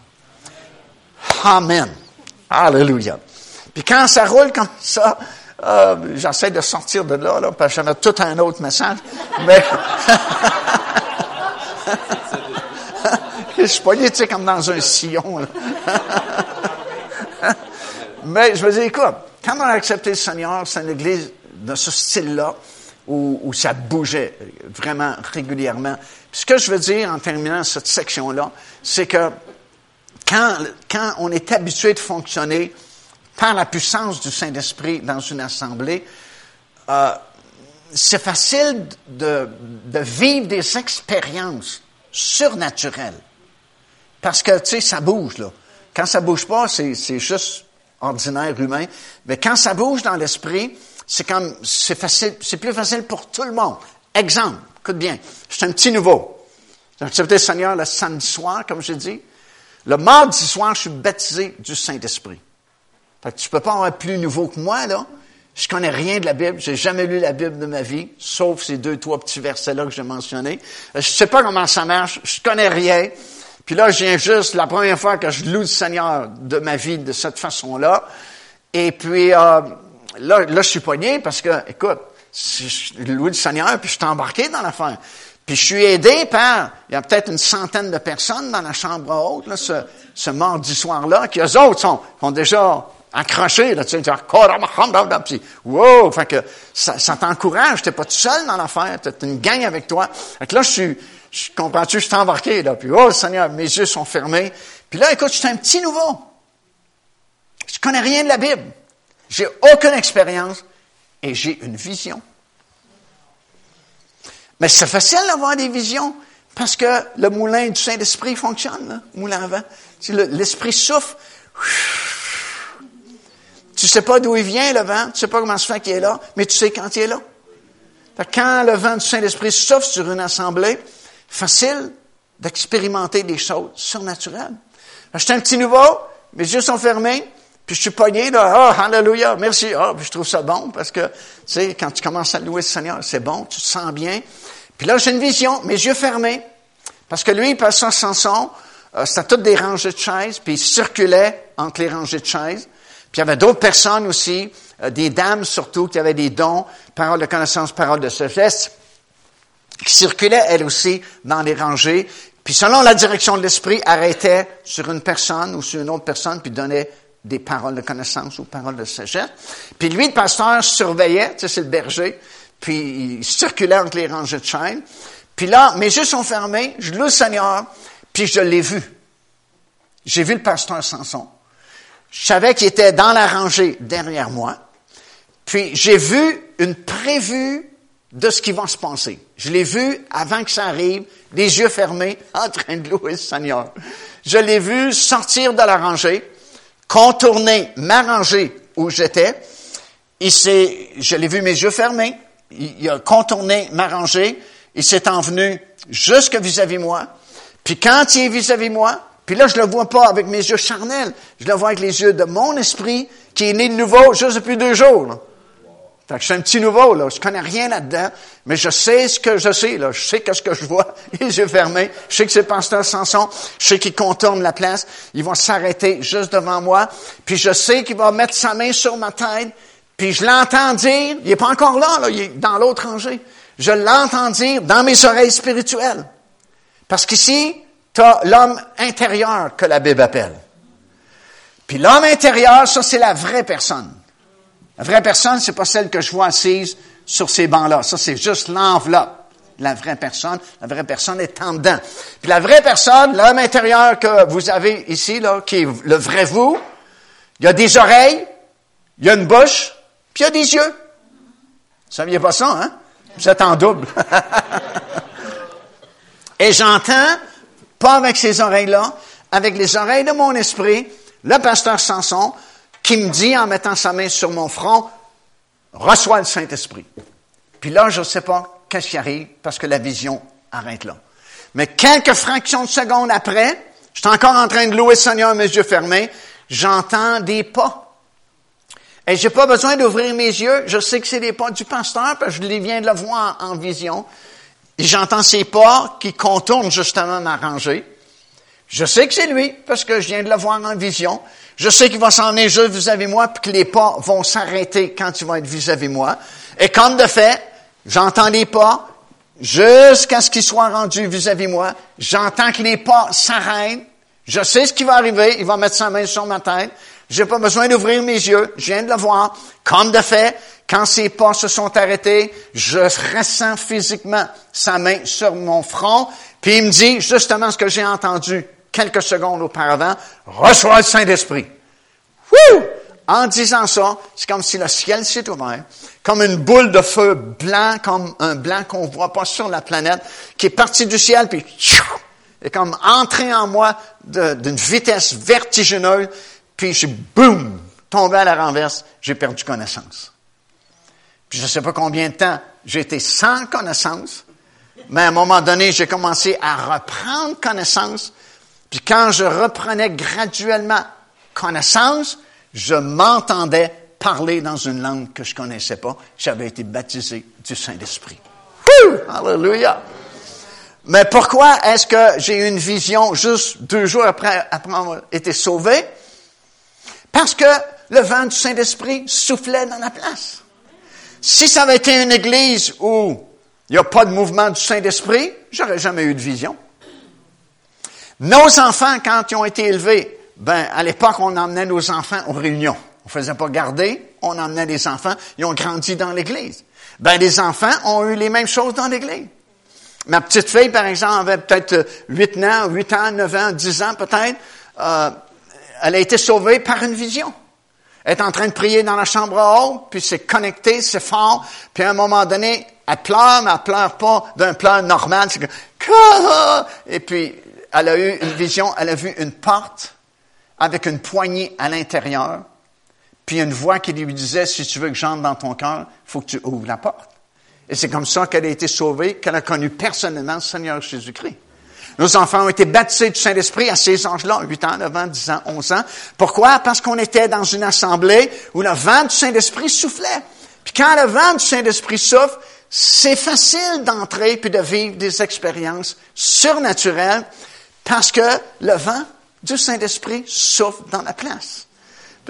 Amen. Alléluia. Puis quand ça roule comme ça, euh, j'essaie de sortir de là, là parce que j'avais tout un autre message. Mais je suis pas tu sais, comme dans un sillon. Mais je veux dire, écoute, quand on a accepté le Seigneur, c'est une église de ce style-là où, ça bougeait vraiment régulièrement. Ce que je veux dire en terminant cette section-là, c'est que quand, on est habitué de fonctionner par la puissance du Saint-Esprit dans une assemblée, euh, c'est facile de, vivre des expériences surnaturelles. Parce que, tu sais, ça bouge, là. Quand ça bouge pas, c'est juste ordinaire, humain. Mais quand ça bouge dans l'esprit, c'est comme, c'est facile, c'est plus facile pour tout le monde. Exemple, écoute bien, je suis un petit nouveau. J'ai accepté le Seigneur le samedi soir, comme je dis? Le mardi soir, je suis baptisé du Saint-Esprit. Fait que tu peux pas avoir plus nouveau que moi, là. Je connais rien de la Bible. J'ai jamais lu la Bible de ma vie, sauf ces deux, trois petits versets-là que j'ai mentionnés. Je sais pas comment ça marche. Je connais rien. Puis là, je viens juste, la première fois que je loue le Seigneur de ma vie de cette façon-là. Et puis, euh, là, là, je suis poigné parce que, écoute, je loue le Seigneur, puis je suis embarqué dans l'affaire. Puis je suis aidé par, il y a peut-être une centaine de personnes dans la chambre haute, là, ce, ce mardi soir-là, qui eux autres sont, sont déjà accroché, là, tu sais, puis, wow, fait que ça, ça t'encourage, t'es pas tout seul dans l'affaire, t'as une gang avec toi. Fait que là, je suis, je comprends-tu, je suis embarqué, là, puis oh Seigneur, mes yeux sont fermés. Puis là, écoute, je suis un petit nouveau. Je connais rien de la Bible. J'ai aucune expérience et j'ai une vision. Mais c'est facile d'avoir des visions parce que le moulin du Saint-Esprit fonctionne, là, moulin à vent. L'Esprit souffle. Tu sais pas d'où il vient, le vent. Tu sais pas comment se fait qu'il est là, mais tu sais quand il est là. quand le vent du Saint-Esprit souffle sur une assemblée, facile d'expérimenter des choses surnaturelles. J'étais un petit nouveau, mes yeux sont fermés, puis je suis pogné, là, oh, hallelujah, merci, oh, puis je trouve ça bon, parce que, tu sais, quand tu commences à louer le Seigneur, c'est bon, tu te sens bien. Puis là, j'ai une vision, mes yeux fermés, parce que lui, il passe sa chanson, euh, c'était toutes des rangées de chaises, puis il circulait entre les rangées de chaises. Puis il y avait d'autres personnes aussi, euh, des dames surtout, qui avaient des dons, paroles de connaissance, paroles de sagesse, qui circulaient elles aussi dans les rangées. Puis selon la direction de l'esprit, arrêtait sur une personne ou sur une autre personne, puis donnait des paroles de connaissance ou paroles de sagesse. Puis lui, le pasteur, surveillait, tu sais, c'est le berger, puis il circulait entre les rangées de chaînes. Puis là, mes yeux sont fermés, je loue le Seigneur, puis je l'ai vu. J'ai vu le pasteur Samson. Je savais qu'il était dans la rangée derrière moi. Puis j'ai vu une prévue de ce qui va se passer. Je l'ai vu avant que ça arrive, les yeux fermés, en train de louer le Seigneur. Je l'ai vu sortir de la rangée, contourner ma rangée où j'étais. Il s'est, je l'ai vu mes yeux fermés. Il, a contourné ma rangée. Il s'est envenu jusque vis-à-vis moi. Puis quand il est vis-à-vis moi, puis là, je le vois pas avec mes yeux charnels. Je le vois avec les yeux de mon esprit qui est né de nouveau juste depuis deux jours. Fait je suis un petit nouveau, là. Je connais rien là-dedans, mais je sais ce que je sais, là. Je sais que ce que je vois, les yeux fermés. Je sais que c'est pasteur Samson. Je sais qu'il contourne la place. Il va s'arrêter juste devant moi. Puis je sais qu'il va mettre sa main sur ma tête. Puis je l'entends dire, il est pas encore là, là. Il est dans l'autre rangée. Je l'entends dire dans mes oreilles spirituelles. Parce qu'ici, tu as l'homme intérieur que la Bible appelle. Puis l'homme intérieur, ça, c'est la vraie personne. La vraie personne, c'est pas celle que je vois assise sur ces bancs-là. Ça, c'est juste l'enveloppe. La vraie personne, la vraie personne est en dedans. Puis la vraie personne, l'homme intérieur que vous avez ici, là, qui est le vrai vous, il y a des oreilles, il y a une bouche, puis il y a des yeux. Vous saviez pas ça, hein? Vous êtes en double. Et j'entends pas avec ces oreilles-là, avec les oreilles de mon esprit, le pasteur Samson, qui me dit en mettant sa main sur mon front, reçois le Saint-Esprit. Puis là, je ne sais pas qu'est-ce qui arrive parce que la vision arrête là. Mais quelques fractions de secondes après, je suis encore en train de louer le Seigneur, mes yeux fermés, j'entends des pas. Et j'ai pas besoin d'ouvrir mes yeux, je sais que c'est des pas du pasteur parce que je viens de le voir en vision. Et j'entends ces pas qui contournent justement ma rangée. Je sais que c'est lui, parce que je viens de le voir en vision. Je sais qu'il va s'en aller juste vis-à-vis moi, puis que les pas vont s'arrêter quand il va être vis-à-vis moi. Et comme de fait, j'entends les pas jusqu'à ce qu'il soit rendu vis-à-vis moi. J'entends que les pas s'arrêtent. Je sais ce qui va arriver. Il va mettre sa main sur ma tête. J'ai pas besoin d'ouvrir mes yeux. Je viens de le voir. Comme de fait, quand ses pas se sont arrêtés, je ressens physiquement sa main sur mon front. Puis il me dit justement ce que j'ai entendu quelques secondes auparavant. Reçois le Saint-Esprit. En disant ça, c'est comme si le ciel s'est ouvert, comme une boule de feu blanc, comme un blanc qu'on voit pas sur la planète, qui est parti du ciel, puis comme entré en moi d'une vitesse vertigineuse, puis je boum, tombé à la renverse, j'ai perdu connaissance. Puis je ne sais pas combien de temps j'ai été sans connaissance, mais à un moment donné, j'ai commencé à reprendre connaissance. Puis quand je reprenais graduellement connaissance, je m'entendais parler dans une langue que je connaissais pas. J'avais été baptisé du Saint-Esprit. Alléluia! Mais pourquoi est-ce que j'ai eu une vision juste deux jours après, après avoir été sauvé? Parce que le vent du Saint-Esprit soufflait dans la place. Si ça avait été une église où il n'y a pas de mouvement du Saint-Esprit, j'aurais jamais eu de vision. Nos enfants, quand ils ont été élevés, ben, à l'époque, on emmenait nos enfants aux réunions. On faisait pas garder, on emmenait les enfants, ils ont grandi dans l'église. Ben, les enfants ont eu les mêmes choses dans l'église. Ma petite fille, par exemple, avait peut-être 8 ans, 8 ans, 9 ans, 10 ans peut-être. Euh, elle a été sauvée par une vision. Elle est en train de prier dans la chambre haute, puis c'est connecté, c'est fort, puis à un moment donné, elle pleure, mais elle pleure pas d'un pleur normal, c'est que, et puis elle a eu une vision, elle a vu une porte avec une poignée à l'intérieur, puis une voix qui lui disait, si tu veux que j'entre dans ton cœur, faut que tu ouvres la porte. Et c'est comme ça qu'elle a été sauvée, qu'elle a connu personnellement le Seigneur Jésus-Christ. Nos enfants ont été baptisés du Saint-Esprit à ces âges-là, 8 ans, 9 ans, 10 ans, 11 ans. Pourquoi? Parce qu'on était dans une assemblée où le vent du Saint-Esprit soufflait. Puis quand le vent du Saint-Esprit souffle, c'est facile d'entrer puis de vivre des expériences surnaturelles parce que le vent du Saint-Esprit souffle dans la place.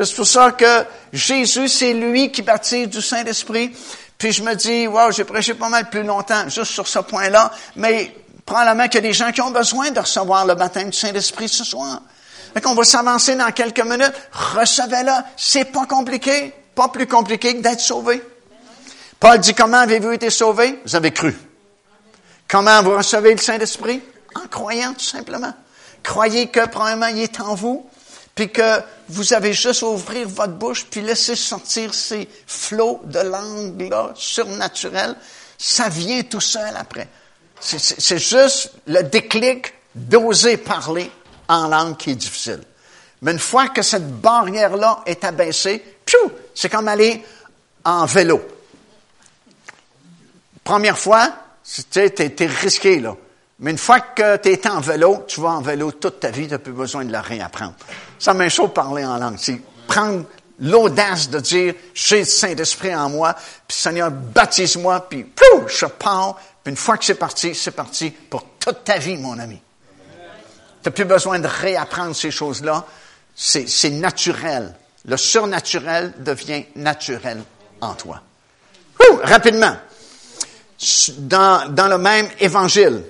C'est pour ça que Jésus, c'est lui qui baptise du Saint-Esprit. Puis je me dis, wow, j'ai prêché pas mal plus longtemps juste sur ce point-là, mais probablement qu'il y a des gens qui ont besoin de recevoir le baptême du Saint-Esprit ce soir. Fait qu'on va s'avancer dans quelques minutes. Recevez-le. C'est pas compliqué. Pas plus compliqué que d'être sauvé. Paul dit, comment avez-vous été sauvé? Vous avez cru. Comment vous recevez le Saint-Esprit? En croyant, tout simplement. Croyez que, premièrement, il est en vous, puis que vous avez juste ouvrir votre bouche, puis laisser sortir ces flots de langue-là, surnaturels. Ça vient tout seul après. C'est juste le déclic d'oser parler en langue qui est difficile. Mais une fois que cette barrière-là est abaissée, c'est comme aller en vélo. Première fois, tu es, risqué, là. Mais une fois que tu es en vélo, tu vas en vélo toute ta vie, tu n'as plus besoin de la réapprendre. Ça m'est chaud parler en langue. C'est prendre l'audace de dire, j'ai le Saint-Esprit en moi, puis Seigneur, baptise-moi, puis je pars, puis une fois que c'est parti, c'est parti pour toute ta vie, mon ami. Tu n'as plus besoin de réapprendre ces choses-là. C'est naturel. Le surnaturel devient naturel en toi. rapidement. Dans, dans le même évangile,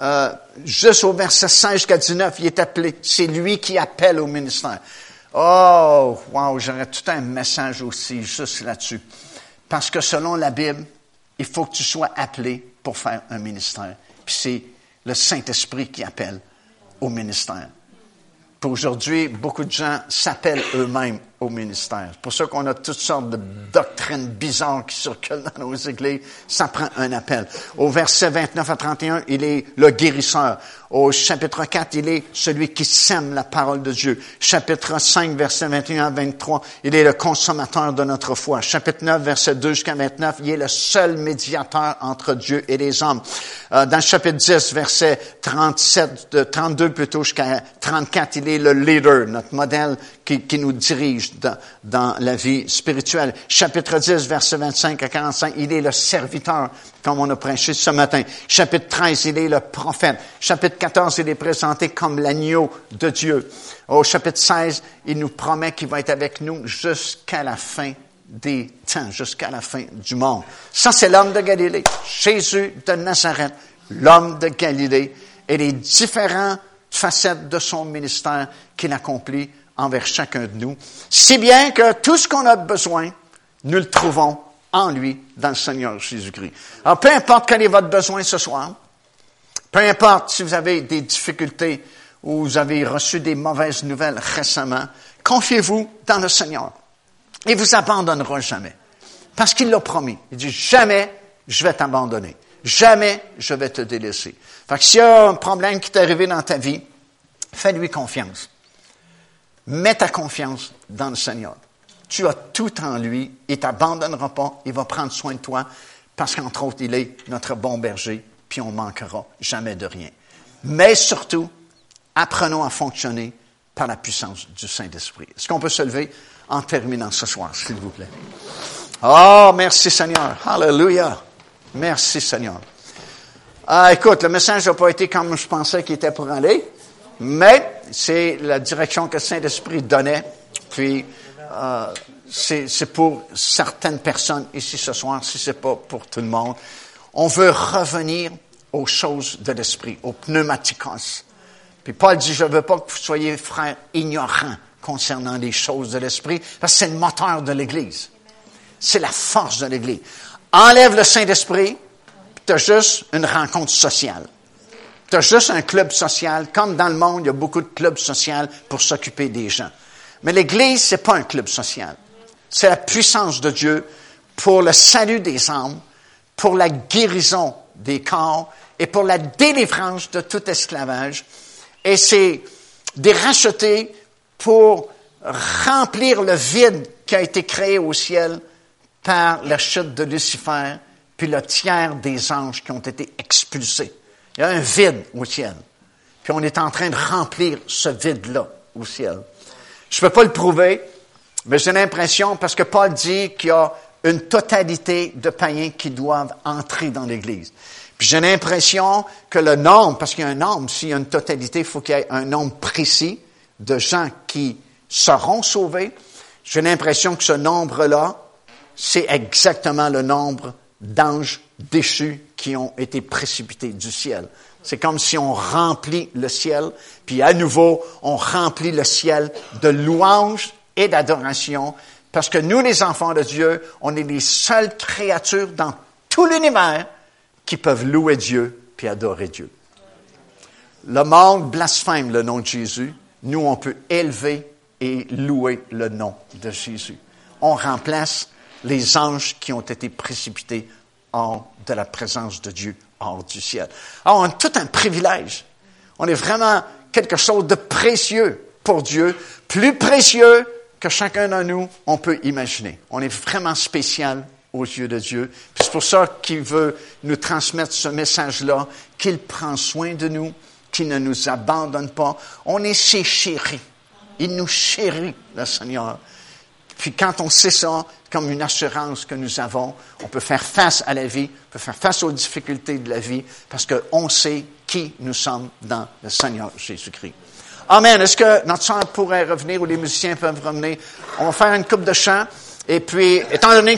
euh, juste au verset 16 jusqu'à 19, il est appelé, c'est lui qui appelle au ministère. Oh, wow, j'aurais tout un message aussi juste là-dessus. Parce que selon la Bible, il faut que tu sois appelé pour faire un ministère. Puis c'est le Saint-Esprit qui appelle au ministère. Aujourd'hui, beaucoup de gens s'appellent eux-mêmes au ministère. C'est pour ça qu'on a toutes sortes de doctrines bizarres qui circulent dans nos églises. Ça prend un appel. Au verset 29 à 31, il est le guérisseur. Au chapitre 4, il est celui qui sème la parole de Dieu. Chapitre 5, verset 21 à 23, il est le consommateur de notre foi. Chapitre 9, verset 2 jusqu'à 29, il est le seul médiateur entre Dieu et les hommes. Euh, dans le chapitre 10, verset 37, de 32 plutôt jusqu'à 34, il est le leader, notre modèle qui, qui nous dirige dans, la vie spirituelle. Chapitre 10, verset 25 à 45, il est le serviteur, comme on a prêché ce matin. Chapitre 13, il est le prophète. Chapitre 14, il est présenté comme l'agneau de Dieu. Au chapitre 16, il nous promet qu'il va être avec nous jusqu'à la fin des temps, jusqu'à la fin du monde. Ça, c'est l'homme de Galilée. Jésus de Nazareth, l'homme de Galilée, et les différentes facettes de son ministère qu'il accomplit envers chacun de nous, si bien que tout ce qu'on a besoin, nous le trouvons en lui, dans le Seigneur Jésus-Christ. Alors, peu importe quel est votre besoin ce soir, peu importe si vous avez des difficultés ou vous avez reçu des mauvaises nouvelles récemment, confiez-vous dans le Seigneur. Il vous abandonnera jamais. Parce qu'il l'a promis. Il dit, jamais je vais t'abandonner. Jamais je vais te délaisser. Fait que s'il y a un problème qui t'est arrivé dans ta vie, fais-lui confiance. Mets ta confiance dans le Seigneur. Tu as tout en lui. Il t'abandonnera pas. Il va prendre soin de toi parce qu'entre autres, il est notre bon berger puis on manquera jamais de rien. Mais surtout, apprenons à fonctionner par la puissance du Saint-Esprit. Est-ce qu'on peut se lever en terminant ce soir, s'il vous plaît? Oh, merci Seigneur. Hallelujah. Merci Seigneur. Ah, écoute, le message n'a pas été comme je pensais qu'il était pour aller, mais c'est la direction que Saint-Esprit donnait. Puis, euh, c'est pour certaines personnes ici ce soir, si c'est pas pour tout le monde. On veut revenir aux choses de l'esprit, aux pneumatikos. Puis Paul dit, je ne veux pas que vous soyez frères ignorants concernant les choses de l'esprit, parce que c'est le moteur de l'Église. C'est la force de l'Église. Enlève le Saint-Esprit, tu as juste une rencontre sociale. Tu as juste un club social. Comme dans le monde, il y a beaucoup de clubs sociaux pour s'occuper des gens. Mais l'Église, c'est pas un club social. C'est la puissance de Dieu pour le salut des âmes, pour la guérison des corps et pour la délivrance de tout esclavage. Et c'est des rachetés pour remplir le vide qui a été créé au ciel par la chute de Lucifer, puis le tiers des anges qui ont été expulsés. Il y a un vide au ciel. Puis on est en train de remplir ce vide-là au ciel. Je ne peux pas le prouver, mais j'ai l'impression, parce que Paul dit qu'il y a une totalité de païens qui doivent entrer dans l'Église. Puis j'ai l'impression que le nombre, parce qu'il y a un nombre, s'il y a une totalité, il faut qu'il y ait un nombre précis de gens qui seront sauvés. J'ai l'impression que ce nombre-là, c'est exactement le nombre d'anges déchus qui ont été précipités du ciel. C'est comme si on remplit le ciel, puis à nouveau, on remplit le ciel de louanges et d'adoration, parce que nous, les enfants de Dieu, on est les seules créatures dans tout l'univers qui peuvent louer Dieu puis adorer Dieu. Le monde blasphème le nom de Jésus. Nous, on peut élever et louer le nom de Jésus. On remplace les anges qui ont été précipités hors de la présence de Dieu, hors du ciel. Alors, on a tout un privilège. On est vraiment quelque chose de précieux pour Dieu, plus précieux que chacun de nous, on peut imaginer. On est vraiment spécial aux yeux de Dieu. C'est pour ça qu'il veut nous transmettre ce message-là, qu'il prend soin de nous, qu'il ne nous abandonne pas. On est ses chéris. Il nous chérit, le Seigneur. Puis quand on sait ça, comme une assurance que nous avons, on peut faire face à la vie, on peut faire face aux difficultés de la vie, parce qu'on sait qui nous sommes dans le Seigneur Jésus-Christ. Amen. Est-ce que notre chant pourrait revenir ou les musiciens peuvent revenir? On va faire une coupe de chant. Et puis, étant donné